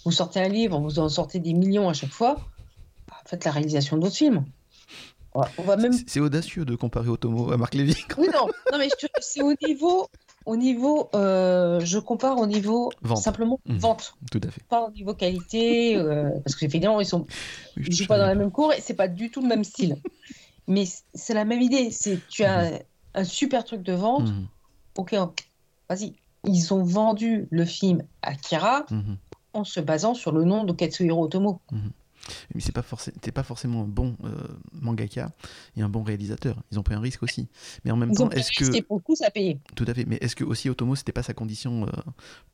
vous sortez un livre, vous en sortez des millions à chaque fois, faites la réalisation d'autres films. On va- même C'est- audacieux de comparer Otomo à Marc Lévy. oui, non, non mais c'est au niveau, au niveau euh, je compare au niveau Vente. simplement Mhm. vente, Tout à fait. pas au niveau qualité, euh, parce que évidemment ils sont, Oui, ils je jouent pas dans la même cour et c'est pas du tout le même style. mais c'est la même idée, c'est tu as un super truc de vente, Mhm. ok, vas-y. Ils ont vendu le film Akira Mhm. en se basant sur le nom de Katsuhiro Otomo. Mais c'est pas, pas forcément un bon euh, mangaka et un bon réalisateur. Ils ont pris un risque aussi. Mais en même Ils temps, est-ce que pour le coup ça payé. tout à fait. Mais est-ce que aussi Otomo c'était pas sa condition euh,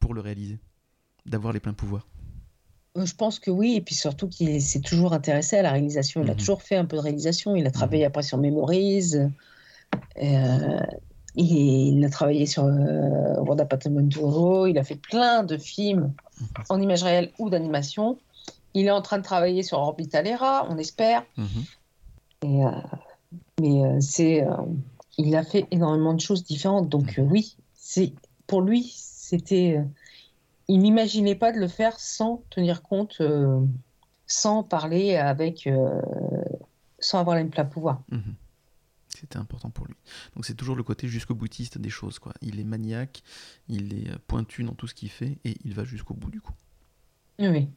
pour le réaliser, d'avoir les pleins pouvoirs? Euh, Je pense que oui, et puis surtout qu'il s'est toujours intéressé à la réalisation. Il a Mhm. toujours fait un peu de réalisation. Il a travaillé après sur Memories. Euh, il a travaillé sur euh, World Apartment Touro. Il a fait plein de films en images réelles ou d'animation. Il est en train de travailler sur Orbitalera, on espère. Mhm. Et, euh, mais c'est, il a fait énormément de choses différentes. Donc oui, c'est pour lui, c'était, il n'imaginait pas de le faire sans tenir compte, euh, sans parler avec, euh, sans avoir les plein pouvoir. Mhm. C'était important pour lui. Donc c'est toujours le côté jusqu'au boutiste des choses. Quoi. Il est maniaque, il est euh, pointu dans tout ce qu'il fait et il va jusqu'au bout du coup. Oui.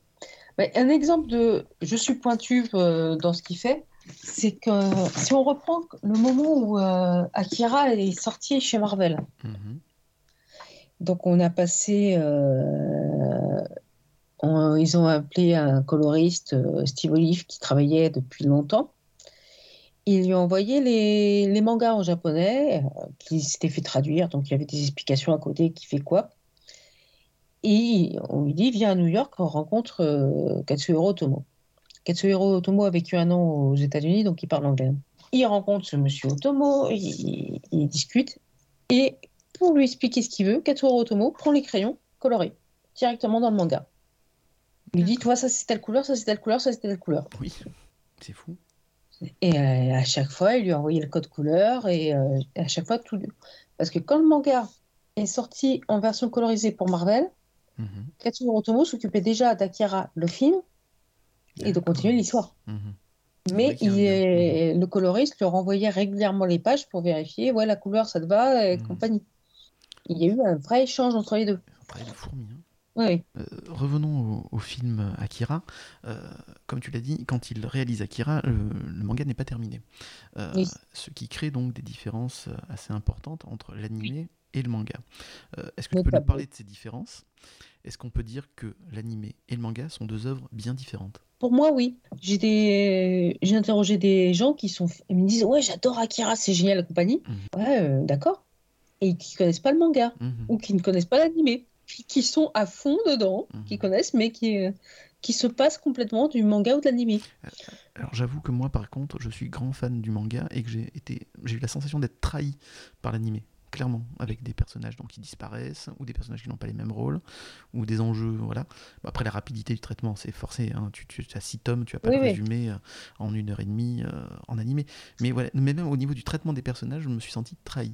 Mais un exemple de je suis pointu euh, dans ce qu'il fait, c'est que si on reprend le moment où euh, Akira est sorti chez Marvel. Mhm. Donc on a passé, euh, on- ils ont appelé un coloriste, Steve Olive, qui travaillait depuis longtemps. Ils lui ont envoyé les, les mangas en japonais, euh, qui s'étaient fait traduire, donc il y avait des explications à côté qui fait quoi. Et on lui dit, viens à New York, on rencontre euh, Katsuhiro Otomo. Katsuhiro Otomo a vécu un an aux États-Unis, donc il parle anglais. Il rencontre ce monsieur Otomo, il, il discute, et pour lui expliquer ce qu'il veut, Katsuhiro Otomo prend les crayons colorés directement dans le manga. Il lui dit, toi, ça c'est telle couleur, ça c'est telle couleur, ça c'est telle couleur. Oui, c'est fou. Et euh, à chaque fois, il lui envoyait le code couleur et euh, à chaque fois tout. Parce que quand le manga est sorti en version colorisée pour Marvel, Mhm. Katsuhiro Otomo s'occupait déjà d'Akira, le film, et de continuer l'histoire. Mhm. Mais a il est- le coloriste leur envoyait régulièrement les pages pour vérifier, ouais, la couleur, ça te va, et Mhm. compagnie. Il y a eu un vrai échange entre les deux. Un travail de fourmi. hein. Oui, Euh, revenons au, au film Akira. Euh, comme tu l'as dit, quand il réalise Akira, le, le manga n'est pas terminé. Euh, Oui. Ce qui crée donc des différences assez importantes entre l'animé et le manga. Est-ce que tu peux nous parler de ces différences? Est-ce qu'on peut dire que l'animé et le manga sont deux œuvres bien différentes? Pour moi, oui. J'ai des... interrogé des gens qui sont... ils me disent, ouais, j'adore Akira, c'est génial, la compagnie. Mhm. Ouais, d'accord. Et qui connaissent pas le manga, Mhm. ou qui ne connaissent pas l'animé, qui sont à fond dedans, Mhm. qui connaissent, mais qui, euh, qui se passent complètement du manga ou de l'animé. Alors j'avoue que moi par contre je suis grand fan du manga et que j'ai été j'ai eu la sensation d'être trahi par l'animé clairement avec des personnages donc qui disparaissent ou des personnages qui n'ont pas les mêmes rôles ou des enjeux voilà après la rapidité du traitement c'est forcé hein. tu, tu as six tomes tu vas pas Oui, le résumer euh, en une heure et demie euh, en animé mais voilà mais même au niveau du traitement des personnages je me suis senti trahi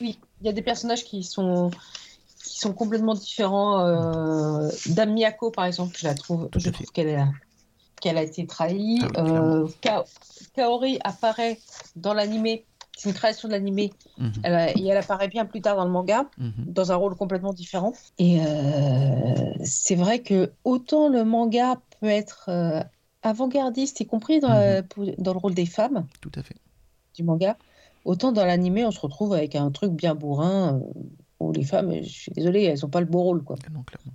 Oui, il y a des personnages qui sont, qui sont complètement différents. Euh, Dame Miyako, par exemple, je la trouve, Tout à je fait. trouve qu'elle a, qu'elle a été trahie. Ah oui. Euh, Ka- Kaori apparaît dans l'animé, c'est une création de l'animé, Mhm, et elle apparaît bien plus tard dans le manga, mhm, dans un rôle complètement différent. Et euh, c'est vrai que autant le manga peut être euh, avant-gardiste, y compris dans, pour- dans le rôle des femmes tout à fait du manga. Autant dans l'animé, on se retrouve avec un truc bien bourrin où les femmes, je suis désolée, elles n'ont pas le beau rôle, quoi. Non clairement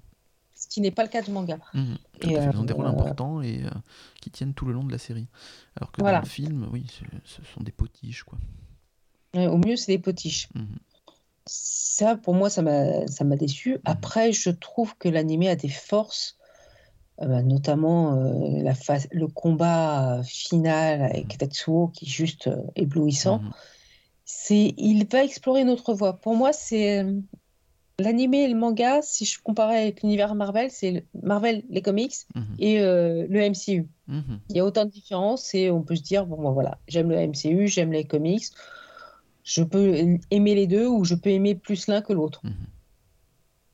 Ce qui n'est pas le cas du manga. Et, fait. Ils ont euh, des rôles importants et euh, qui tiennent tout le long de la série alors que Voilà. dans le film oui ce sont des potiches quoi Ouais, Au mieux, c'est des potiches. Mhm. Ça, pour moi, ça m'a, déçu. Après, je trouve que l'animé a des forces, euh, notamment euh, la phase, le combat final avec Tetsuo, qui est juste euh, éblouissant. C'est, il va explorer une autre voie. Pour moi, c'est euh, l'animé et le manga. Si je comparais avec l'univers Marvel, c'est le- Marvel, les comics Mhm. et euh, le MCU. Mhm. Il y a autant de différences et on peut se dire bon, ben voilà, j'aime le MCU, j'aime les comics. Je peux aimer les deux ou je peux aimer plus l'un que l'autre. Mhm.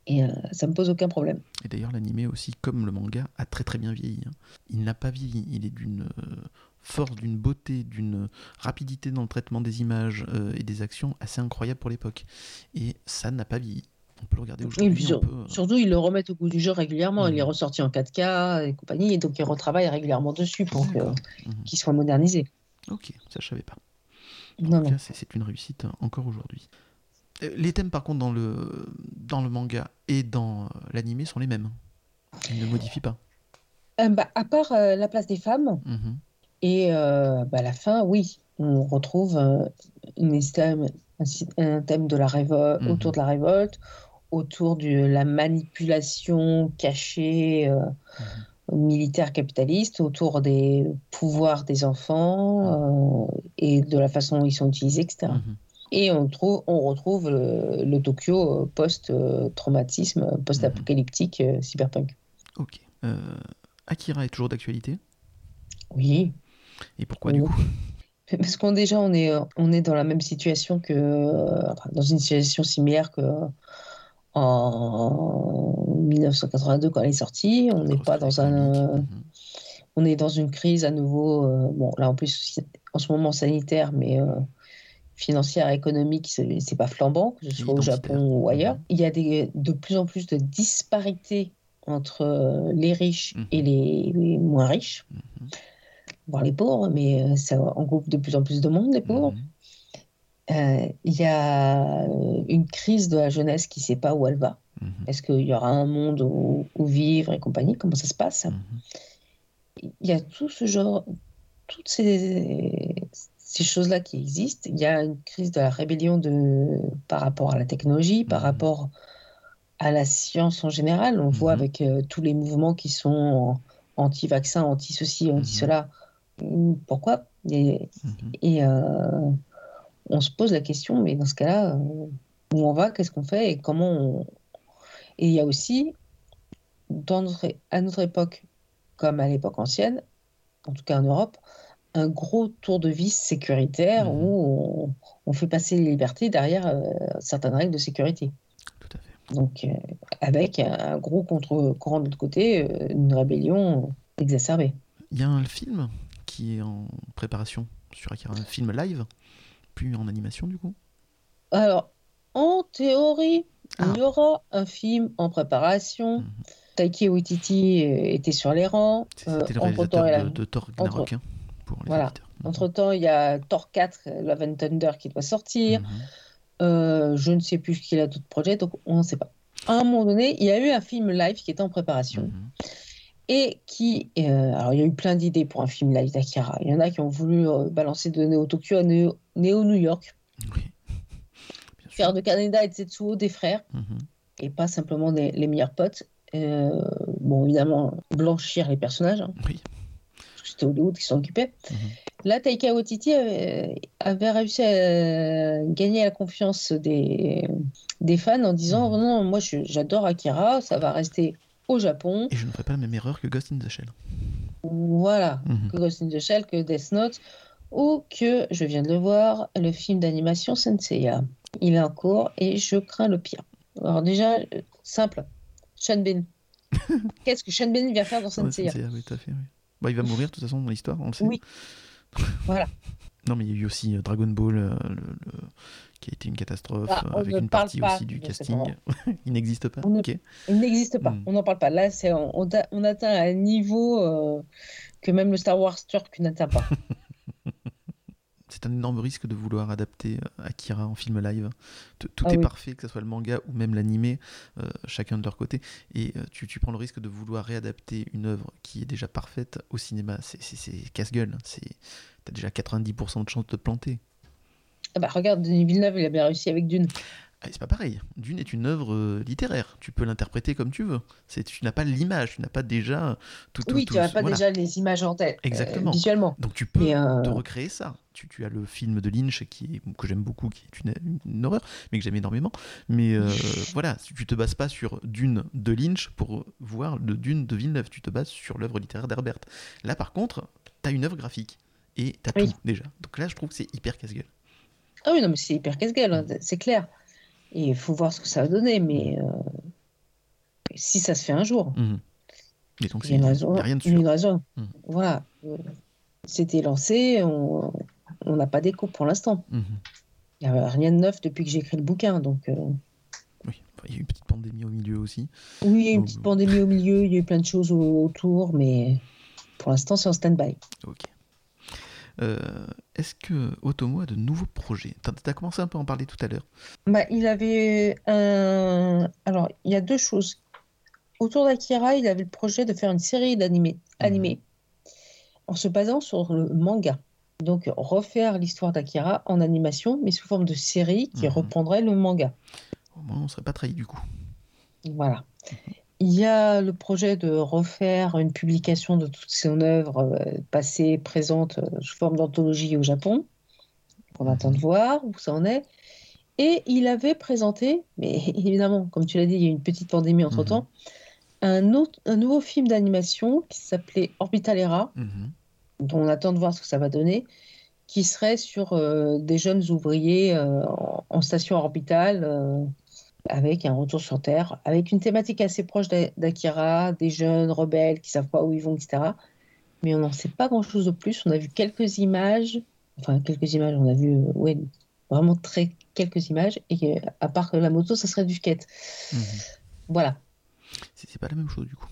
Et euh, ça me pose aucun problème. Et d'ailleurs, l'animé aussi, comme le manga, a très très bien vieilli. hein. Il n'a pas vieilli. Il est d'une euh, force, d'une beauté, d'une rapidité dans le traitement des images euh, et des actions assez incroyable pour l'époque. Et ça n'a pas vieilli. On peut le regarder aujourd'hui. sur- peut, euh, surtout, ils le remettent au goût du jeu régulièrement. Il est Mhm. ressorti en 4K et compagnie, et donc ils retravaillent régulièrement dessus pour. Mhm. qu'il soit modernisé. Ok, ça je savais pas. En tout cas, c'est une réussite euh, encore aujourd'hui. Les thèmes, par contre, dans le, dans le manga et dans l'animé sont les mêmes. Ils ne modifient pas. Euh, bah, à part euh, la place des femmes Mhm. Et euh, bah, la fin, oui, on retrouve euh, une thème, un, thème de la révolte, Mhm. autour de la révolte, autour de la manipulation cachée euh, militaire capitaliste, autour des pouvoirs des enfants euh, et de la façon dont ils sont utilisés, etc. Et on, trouve, on retrouve le, le Tokyo post-traumatisme, post-apocalyptique, cyberpunk. Ok. Akira est toujours d'actualité? Oui, Et pourquoi du coup? Parce qu'on déjà on est, on est dans la même situation que, euh, enfin, dans une situation similaire que en 1982 quand elle est sortie. On n'est pas dans un. Mhm. on est dans une crise à nouveau. euh, bon, là en plus en ce moment sanitaire, mais euh, financière, économique, c'est pas flambant, que ce soit au. Japon ou ailleurs. Mhm. Il y a des, de plus en plus de disparités entre euh, les riches Mhm. et les, les moins riches. Voire les pauvres, mais euh, ça engloupe de plus en plus de monde, les pauvres. Mhm. Euh, Il y a euh, une crise de la jeunesse qui ne sait pas où elle va. Mhm. Est-ce qu'il y aura un monde où, où vivre et compagnie? Comment ça se passe? Mhm. Il y a tout ce genre, toutes ces, ces choses-là qui existent. Il y a une crise de la rébellion de, par rapport à la technologie, par rapport à la science en général. On voit avec euh, tous les mouvements qui sont anti-vaccin, anti-ceci, anti-cela. Pourquoi Et, Mhm. et, euh, on se pose la question, mais dans ce cas-là, euh, où on va, qu'est-ce qu'on fait et comment on... Et il y a aussi, dans notre- à notre époque, comme à l'époque ancienne, en tout cas en Europe, un gros tour de vis sécuritaire Mhm. où on, on fait passer les libertés derrière euh, certaines règles de sécurité. Tout à fait. Donc, euh, avec un gros contre-courant de l'autre côté, une rébellion exacerbée. Il y a un film qui est en préparation sur Akira, un film live, plus en animation du coup? Alors, en théorie, Ah. il y aura un film en préparation. Mhm. Taiki Waititi était sur les rangs. C'était le Euh, réalisateur de, Thor Ragnarok, hein, pour les Voilà. auditeurs. Entre-temps, il y a Thor 4, Love and Thunder, qui doit sortir. Mhm. Euh, je ne sais plus qu'il a d'autres projets, donc on ne sait pas. À un moment donné, il y a eu un film live qui était en préparation Mhm. Et qui. euh, alors, il y a eu plein d'idées pour un film live d'Akira. Il y en a qui ont voulu euh, balancer de Neo Tokyo à Neo, Neo New York, Oui. Faire de Kaneda et Tetsuo des frères Mhm. et pas simplement des- les meilleurs potes. Euh, bon, évidemment, blanchir les personnages, hein, Oui. parce que c'était Hollywood qui s'en occupait. Mhm. Là, Taika Waititi avait, avait réussi à gagner la confiance des, des fans en disant Mhm. non, moi j'adore Akira, ça va rester au Japon. Et je ne ferai pas la même erreur que Ghost in the Shell. Voilà, Mhm. que Ghost in the Shell, que Death Note, ou que, je viens de le voir, le film d'animation Senseiya. Il est en cours et je crains le pire. Alors déjà, euh, simple, Sean Bean. Qu'est-ce que Sean Bean vient faire dans Senseiya? Senseiya, oui, tout à fait, oui. Bah, il va mourir de toute façon dans l'histoire, on le sait. Oui. Voilà. Non, mais il y a eu aussi euh, Dragon Ball, euh, le- le- qui a été une catastrophe, Ah, euh, on avec ne une partie aussi du casting. il n'existe pas. Ne-. Il n'existe pas, Mm. on n'en parle pas. Là, c'est, on, atteint un niveau euh, que même le Star Wars turc n'atteint pas. C'est un énorme risque de vouloir adapter euh, Akira en film live. T- Tout Ah est oui. parfait, que ce soit le manga ou même l'animé, euh, chacun de leur côté. Et euh, tu, tu prends le risque de vouloir réadapter une œuvre qui est déjà parfaite au cinéma. C'est- casse-gueule. C'est- T'as déjà 90% de chances de te planter. Ah bah, regarde, Denis Villeneuve, il a bien réussi avec Dune. Ah, C'est pas pareil. Dune est une œuvre euh, littéraire. Tu peux l'interpréter comme tu veux. C'est tu n'as pas l'image, tu n'as pas déjà tout. tout oui, tout- tu n'as pas voilà. déjà les images en tête, euh, Exactement. visuellement. Donc tu peux euh, te recréer ça. Tu, tu as le film de Lynch qui est, que j'aime beaucoup, qui est une, une horreur, mais que j'aime énormément. Mais euh, voilà, tu tu te bases pas sur Dune de Lynch pour voir le Dune de Villeneuve. Tu te bases sur l'œuvre littéraire d'Herbert. Là, par contre, tu as une œuvre graphique et tu as Oui. tout déjà. Donc là, je trouve que c'est hyper casse-gueule. Ah oui, non, mais c'est hyper casse-gueule, hein, c'est clair. Et il faut voir ce que ça va donner, mais euh, si ça se fait un jour, Mhm. Et donc, il y a une raison. rien de sûr. une raison. Mm. Voilà. C'était lancé, on n'a pas d'écho pour l'instant. Mhm. Il n'y a rien de neuf depuis que j'ai écrit le bouquin, donc... euh, Oui, Enfin, il y a eu une petite pandémie au milieu aussi. Oui, il y a eu une petite pandémie au milieu, il y a eu plein de choses au- autour, mais pour l'instant, c'est en stand-by. Ok. Euh, Est-ce que Otomo a de nouveaux projets? T'as as commencé un peu à en parler tout à l'heure. Bah, il avait un. Alors, il y a deux choses. Autour d'Akira, il avait le projet de faire une série d'animés animés en se basant sur le manga. Donc, refaire l'histoire d'Akira en animation, mais sous forme de série qui Mhm. reprendrait le manga. Au moins, on ne serait pas trahi du coup. Voilà. Il y a le projet de refaire une publication de toute son œuvre euh, passée, présente, euh, sous forme d'anthologie au Japon. On attend de voir où ça en est. Et il avait présenté, mais évidemment, comme tu l'as dit, il y a eu une petite pandémie entre-temps, un, autre, un nouveau film d'animation qui s'appelait Orbital Era, Mhm. dont on attend de voir ce que ça va donner, qui serait sur euh, des jeunes ouvriers euh, en, en station orbitale, euh, avec un retour sur Terre, avec une thématique assez proche d'A- d'Akira, des jeunes rebelles qui savent pas où ils vont, etc. Mais on n'en sait pas grand-chose de plus. On a vu quelques images, enfin quelques images, on a vu, euh, ouais, vraiment très quelques images, et à part que la moto, ça serait du skate. Mhm. Voilà. C'est pas la même chose du coup.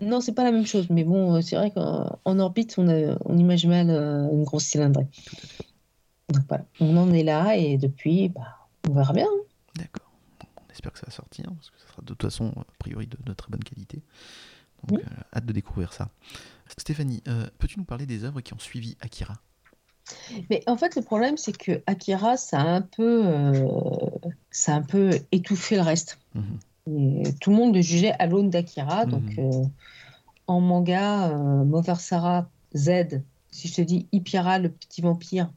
Non, c'est pas la même chose, mais bon, euh, c'est vrai qu'en en orbite, on, a- on imagine mal euh, une grosse cylindrée. Donc voilà, on en est là, et depuis, bah, on verra bien. hein. D'accord. Bon, on espère que ça va sortir, parce que ça sera de toute façon, a priori, de, de très bonne qualité. Donc, Oui. euh, hâte de découvrir ça. Stéphanie, euh, peux-tu nous parler des œuvres qui ont suivi Akira? Mais en fait, le problème, c'est que Akira, ça a un peu, euh, ça a un peu étouffé le reste. Mhm. Et tout le monde le jugeait à l'aune d'Akira. Donc, Mhm. euh, en manga, Moversara Z, si je te dis Ipira, le petit vampire,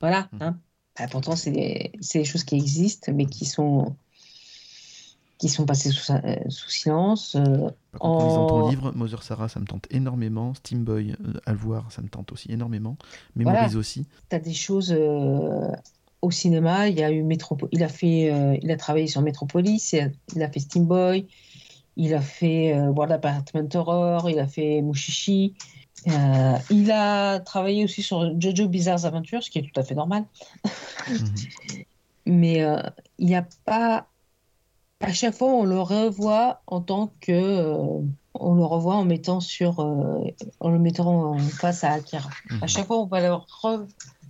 voilà. Mhm. hein. Bah, pourtant, c'est des, des choses qui existent, mais qui sont qui sont passés sous, euh, sous silence. Euh, Par contre, en lisant ton livre, Mother Sarah, ça me tente énormément. Steam Boy, euh, à le voir, ça me tente aussi énormément. Mémorise aussi. tu as des choses euh, au cinéma. Il y a eu Métropo- il a fait, euh, il a travaillé sur Metropolis, il a, il a fait Steam Boy, il a fait euh, World Apartment Horror, il a fait Mushishi. Euh, il a travaillé aussi sur Jojo Bizarre's Adventures, ce qui est tout à fait normal. Mhm. Mais euh, il n'y a pas. À chaque fois, on le revoit en tant que. euh, on le revoit en mettant sur, en le mettant en face à Akira. Mhm. À chaque fois, on va le re-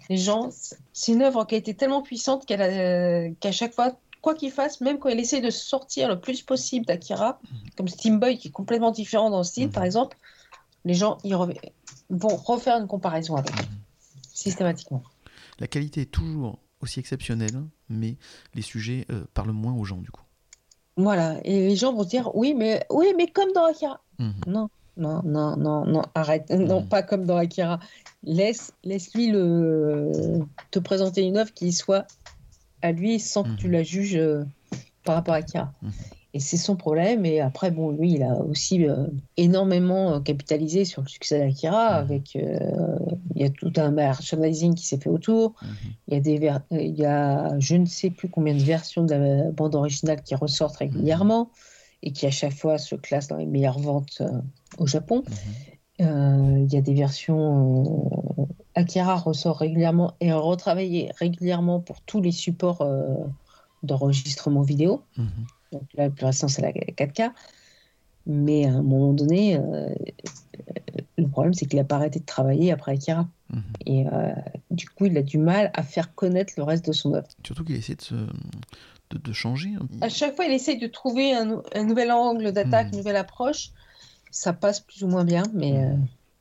Les gens, c'est une œuvre qui a été tellement puissante qu'elle a- qu'à chaque fois, quoi qu'il fasse, même quand il essaie de sortir le plus possible d'Akira, comme Steam Boy qui est complètement différent dans le style, Mhm. par exemple, les gens ils vont refaire une comparaison avec, systématiquement. La qualité est toujours aussi exceptionnelle, mais les sujets euh, parlent moins aux gens, du coup. Voilà, et les gens vont se dire oui, mais oui, mais comme dans Akira. Mhm. Non, non, non, non, non, arrête. Non, Mhm. pas comme dans Akira. Laisse, laisse-lui le te présenter une œuvre qui soit à lui sans que tu Mhm. la juges euh, par rapport à Akira. Mhm. Et c'est son problème. Et après, bon, lui, il a aussi euh, énormément euh, capitalisé sur le succès d'Akira. Mhm. Avec, euh, il y a tout un merchandising qui s'est fait autour. Il y a des ver- il y a je ne sais plus combien de versions de la bande originale qui ressortent régulièrement et qui à chaque fois se classent dans les meilleures ventes euh, au Japon. Il y a des versions Akira ressort régulièrement et est retravaillé régulièrement pour tous les supports euh, d'enregistrement vidéo. Mhm. Donc là, le plus récent, c'est la 4K. Mais à un moment donné, euh, le problème, c'est qu'il n'a pas arrêté de travailler après Akira. Mhm. Et euh, du coup, il a du mal à faire connaître le reste de son œuvre. Surtout qu'il essaie de, se... de, de changer. hein. À chaque fois, il essaye de trouver un, nou- un nouvel angle d'attaque, Mhm. une nouvelle approche. Ça passe plus ou moins bien, mais euh,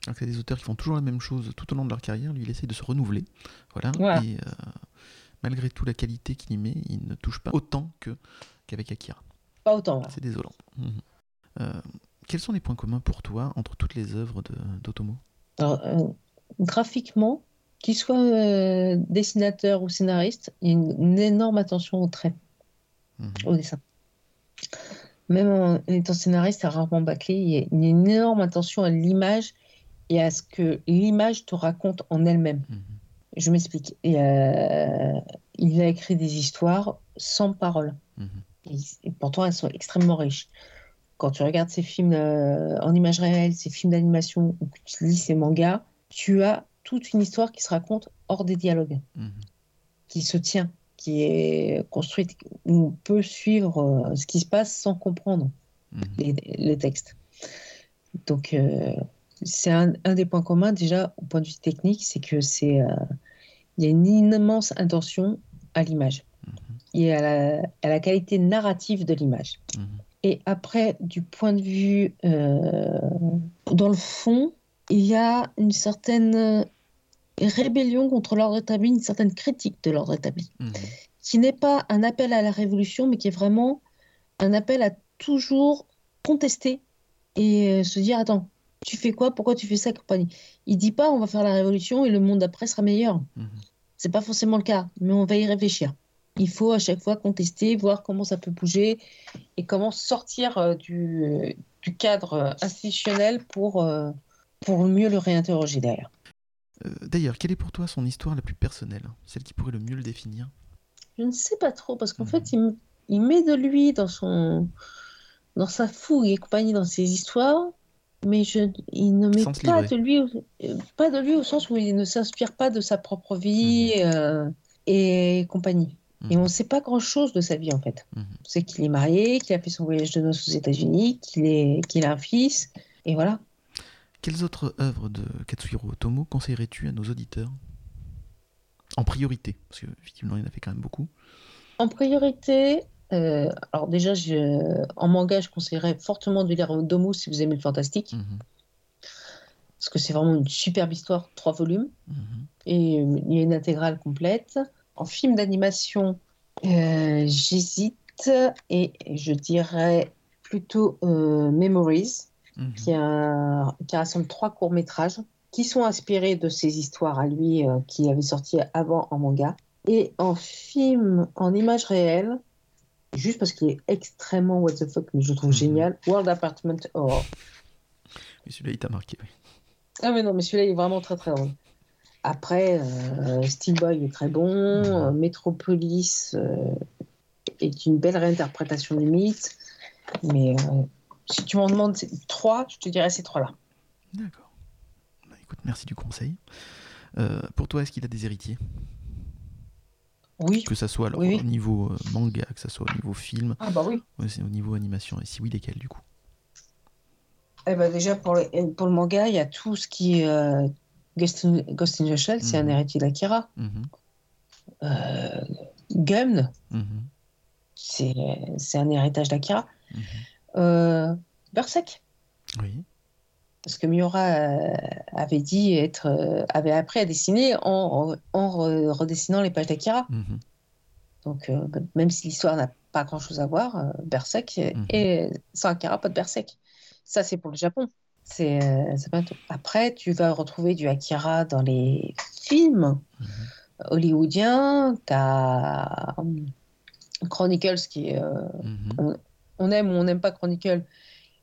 A des auteurs qui font toujours la même chose tout au long de leur carrière, lui il essaie de se renouveler. Voilà. Et euh, malgré tout la qualité qu'il y met, il ne touche pas autant que qu'avec Akira. pas autant. voilà. C'est désolant. Mhm. Euh, quels sont les points communs pour toi entre toutes les œuvres de- d'Otomo? Alors, euh, graphiquement, qu'il soit dessinateur ou scénariste, il y a une, une énorme attention au trait, Mhm. au dessin. Même en étant scénariste, c'est rarement bâclé. Il y a une énorme attention à l'image et à ce que l'image te raconte en elle-même. Mhm. Je m'explique. Euh, il a écrit des histoires sans parole. Mhm. Et, et pourtant, elles sont extrêmement riches. Quand tu regardes ces films euh, en images réelles, ces films d'animation, ou que tu lis ces mangas, tu as toute une histoire qui se raconte hors des dialogues, Mhm. qui se tient, qui est construite, où on peut suivre euh, ce qui se passe sans comprendre les, les textes. Donc, euh, c'est un, un des points communs déjà au point de vue technique, c'est que c'est euh, il y a une immense intention à l'image et à la, à la qualité narrative de l'image. Mhm. Et après, du point de vue euh, dans le fond, il y a une certaine rébellion contre l'ordre établi, une certaine critique de l'ordre établi Mhm. qui n'est pas un appel à la révolution, mais qui est vraiment un appel à toujours contester et euh, se dire attends, tu fais quoi? Pourquoi tu fais ça, compagnie? Il dit pas on va faire la révolution et le monde d'après sera meilleur. Mhm. C'est pas forcément le cas, mais on va y réfléchir. Il faut à chaque fois contester, voir comment ça peut bouger et comment sortir euh, du, euh, du cadre euh, institutionnel pour, pour mieux le réinterroger derrière. Euh, D'ailleurs, quelle est pour toi son histoire la plus personnelle? Celle qui pourrait le mieux le définir? Je ne sais pas trop, parce qu'en Mhm. fait, il met de lui dans son, dans sa fougue et compagnie, dans ses histoires, mais je, il ne met Sans pas de lui, au- euh, pas de lui au sens où il ne s'inspire pas de sa propre vie euh, et compagnie. Et Mhm. on ne sait pas grand-chose de sa vie, en fait. Mhm. On sait qu'il est marié, qu'il a fait son voyage de noces aux États-Unis, qu'il a un fils, et voilà. Quelles autres œuvres de Katsuhiro Otomo conseillerais-tu à nos auditeurs? En priorité, parce que effectivement, il en a fait quand même beaucoup. En priorité, euh, alors déjà, je- en manga, je conseillerais fortement de lire Domo si vous aimez le fantastique. Mhm. parce que c'est vraiment une superbe histoire, trois volumes, Mhm. et euh, il y a une intégrale complète. En film d'animation, euh, j'hésite, et je dirais plutôt euh, Memories, Mhm. qui, a- qui rassemble trois courts-métrages qui sont inspirés de ces histoires à lui qui avait sorti avant en manga. Et en film, en images réelles, juste parce qu'il est extrêmement what the fuck, mais je le trouve Mhm. génial. World Apartment Horror. Et celui-là, il t'a marqué. oui. Ah mais non, mais celui-là il est vraiment très très drôle. Après, euh, Steel Boy est très bon, euh, Metropolis euh, est une belle réinterprétation du mythe, mais si tu m'en demandes trois, je te dirais ces trois-là. D'accord. Bah, écoute, merci du conseil. Pour toi, est-ce qu'il a des héritiers? Oui. Que ça soit alors, Oui, oui. au niveau euh, manga, que ça soit au niveau film, Ah bah oui. au niveau animation. Et si oui, lesquels du coup? Eh ben déjà pour le, pour le manga, il y a tout ce qui est euh, Ghost, in, Ghost in the Shell, c'est un Mhm. héritier d'Akira. Euh, Gun, c'est c'est un héritage d'Akira. mhm. Euh, Berserk, Oui. Parce que Miura euh, avait dit être, euh, avait appris à dessiner en, en re- redessinant les pages d'Akira. mhm, Donc euh, même si l'histoire n'a pas grand-chose à voir, euh, Berserk Mhm. et sans Akira, pas de Berserk. Ça c'est pour le Japon. C'est euh. Après, tu vas retrouver du Akira dans les films mhm. hollywoodiens. Tu as Chronicles qui est Mhm. on aime ou on n'aime pas Chronicle,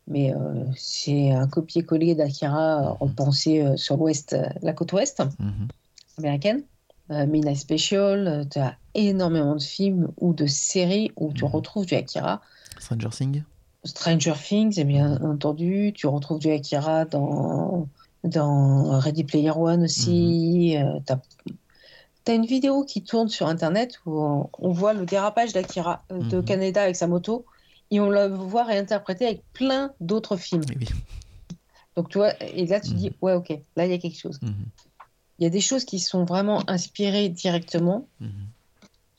mais euh, c'est un copier-coller d'Akira euh, repensé euh, sur l'ouest, euh, la côte ouest Mhm. américaine. Euh, Midnight Special, tu as énormément de films ou de séries où tu Mhm. retrouves du Akira. Stranger Things Stranger Things, et bien entendu, tu retrouves du Akira dans, dans Ready Player One aussi. Euh, t'as as une vidéo qui tourne sur Internet où on, on voit le dérapage d'Akira, euh, de Mhm. Canada avec sa moto, et on la voit réinterpréter avec plein d'autres films. Eh oui. Donc tu vois, et là tu Mhm. dis, ouais ok, là il y a quelque chose. Mhm. Il y a des choses qui sont vraiment inspirées directement. Mhm.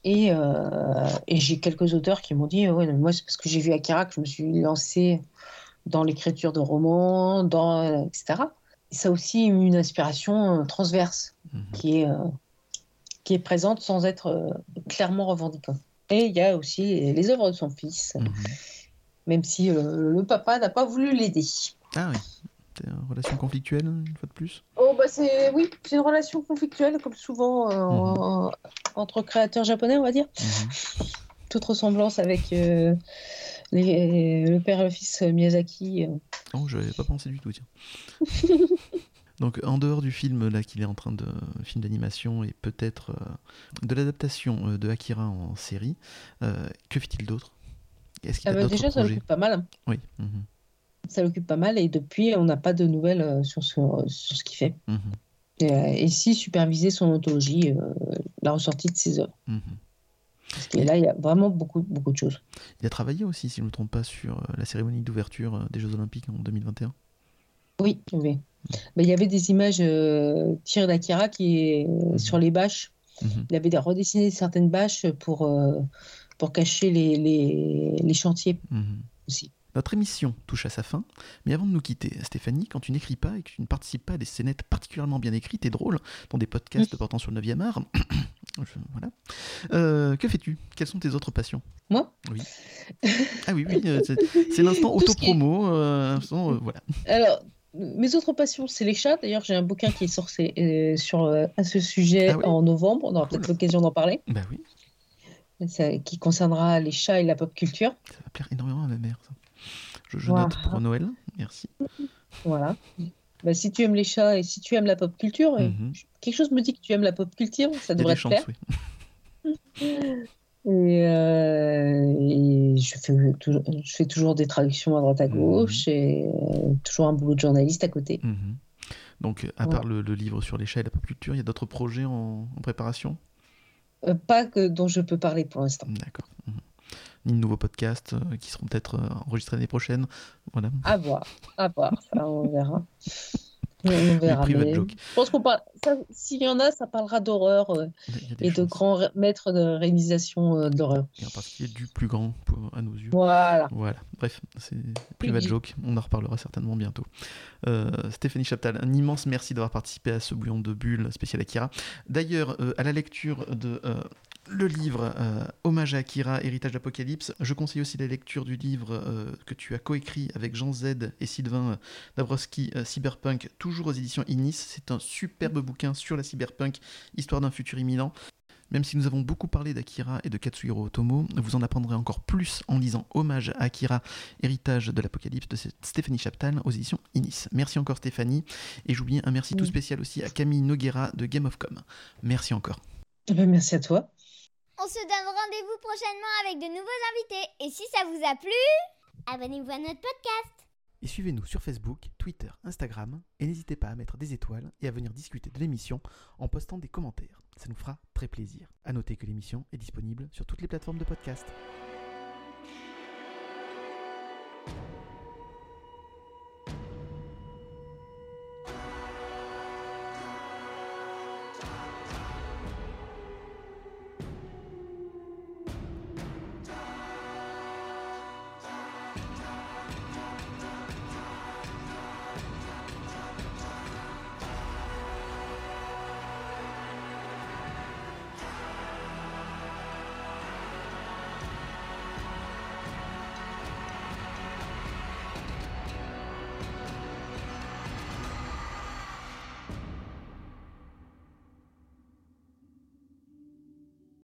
Et, euh, et j'ai quelques auteurs qui m'ont dit, ouais, moi c'est parce que j'ai vu Akira que je me suis lancée dans l'écriture de romans, dans, euh, etc. Et ça a aussi une inspiration euh, transverse Mhm. qui est, euh, qui est présente sans être euh, clairement revendiquante. Et il y a aussi les, œuvres de son fils, Mhm. même si euh, le papa n'a pas voulu l'aider. Ah oui. C'est une relation conflictuelle, une fois de plus? Oh bah c'est oui, c'est une relation conflictuelle comme souvent euh, Mhm. en- entre créateurs japonais, on va dire. Mhm. Toute ressemblance avec euh, les- le père et le fils Miyazaki. euh. Oh, je n'avais pas pensé du tout, tiens. Donc, en dehors du film là qu'il est en train de film d'animation et peut-être euh, de l'adaptation euh, de Akira en série, euh, que fait-il d'autre? Est-ce qu'il Ah bah déjà, ça l'occupe pas mal. hein. Oui. mhm, Ça l'occupe pas mal et depuis, on n'a pas de nouvelles sur ce, sur ce qu'il fait. mhm, Et, et si superviser son anthologie, euh, la ressortie de ses œuvres. mhm. Parce que là, il y a vraiment beaucoup, beaucoup de choses. Il a travaillé aussi, si je ne me trompe pas, sur la cérémonie d'ouverture des Jeux Olympiques en 2021. Oui, oui. Bah, il y avait des images euh, tirées d'Akira qui est euh, sur les bâches. Mhm, Il avait des- redessiné certaines bâches pour, euh, pour cacher les, les, les chantiers mhm. aussi. Notre émission touche à sa fin, mais avant de nous quitter, Stéphanie, quand tu n'écris pas et que tu ne participes pas à des scénettes particulièrement bien écrites et drôles dans des podcasts portant sur le 9e art, je- voilà, euh, que fais-tu? Quelles sont tes autres passions? Moi? Oui. Ah oui, oui, c'est l'instant est- auto-promo, euh, voilà. Alors, mes autres passions, c'est les chats. D'ailleurs, j'ai un bouquin qui est sorti euh, sur, euh, à ce sujet Ah oui en novembre. On aura peut-être l'occasion d'en parler. Bah oui, Ça- qui concernera les chats et la pop culture. ça va plaire énormément à ma mère, ça. Je, je Voilà. note pour Noël, merci. Voilà. Bah, si tu aimes les chats et si tu aimes la pop culture, euh, Mhm. quelque chose me dit que tu aimes la pop culture, ça devrait te plaire. chances, oui. Et, euh, et je, fais toujours, je fais toujours des traductions à droite à gauche et euh, toujours un boulot de journaliste à côté. Mhm. Donc, à part le, le livre sur chats et la pop culture, il y a d'autres projets en, en préparation? Euh, pas que dont je peux parler pour l'instant. D'accord. Mhm. Ni de nouveaux podcasts qui seront peut-être enregistrés l'année prochaine? Voilà. À voir, à voir, ça on verra. On verra. private mais joke. Je pense qu'on parle. S'il y en a, ça parlera d'horreur euh, et de grands maîtres de réalisation euh, d'horreur. Et en particulier du plus grand pour- à nos yeux. Voilà. Voilà, bref, c'est private joke, on en reparlera certainement bientôt. Euh, Stéphanie Chaptal, un immense merci d'avoir participé à ce bouillon de bulles spécial Akira. D'ailleurs, à la lecture de le livre euh, Hommage à Akira, Héritage d'Apocalypse, je conseille aussi la lecture du livre euh, que tu as coécrit avec Jean Z et Sylvain Dabrowski, euh, Cyberpunk, toujours aux éditions Inis. C'est un superbe bouquin sur la cyberpunk, histoire d'un futur imminent. Même si nous avons beaucoup parlé d'Akira et de Katsuhiro Otomo, vous en apprendrez encore plus en lisant Hommage à Akira, héritage de l'Apocalypse de Stéphanie Chaptal aux éditions Inis. Merci encore Stéphanie, et j'oublie un merci tout spécial aussi à Camille Noguera de Game of Com. Merci encore. Eh ben, merci à toi. On se donne rendez-vous prochainement avec de nouveaux invités. Et si ça vous a plu, abonnez-vous à notre podcast. Et suivez-nous sur Facebook, Twitter, Instagram. Et n'hésitez pas à mettre des étoiles et à venir discuter de l'émission en postant des commentaires. Ça nous fera très plaisir. À noter que l'émission est disponible sur toutes les plateformes de podcast.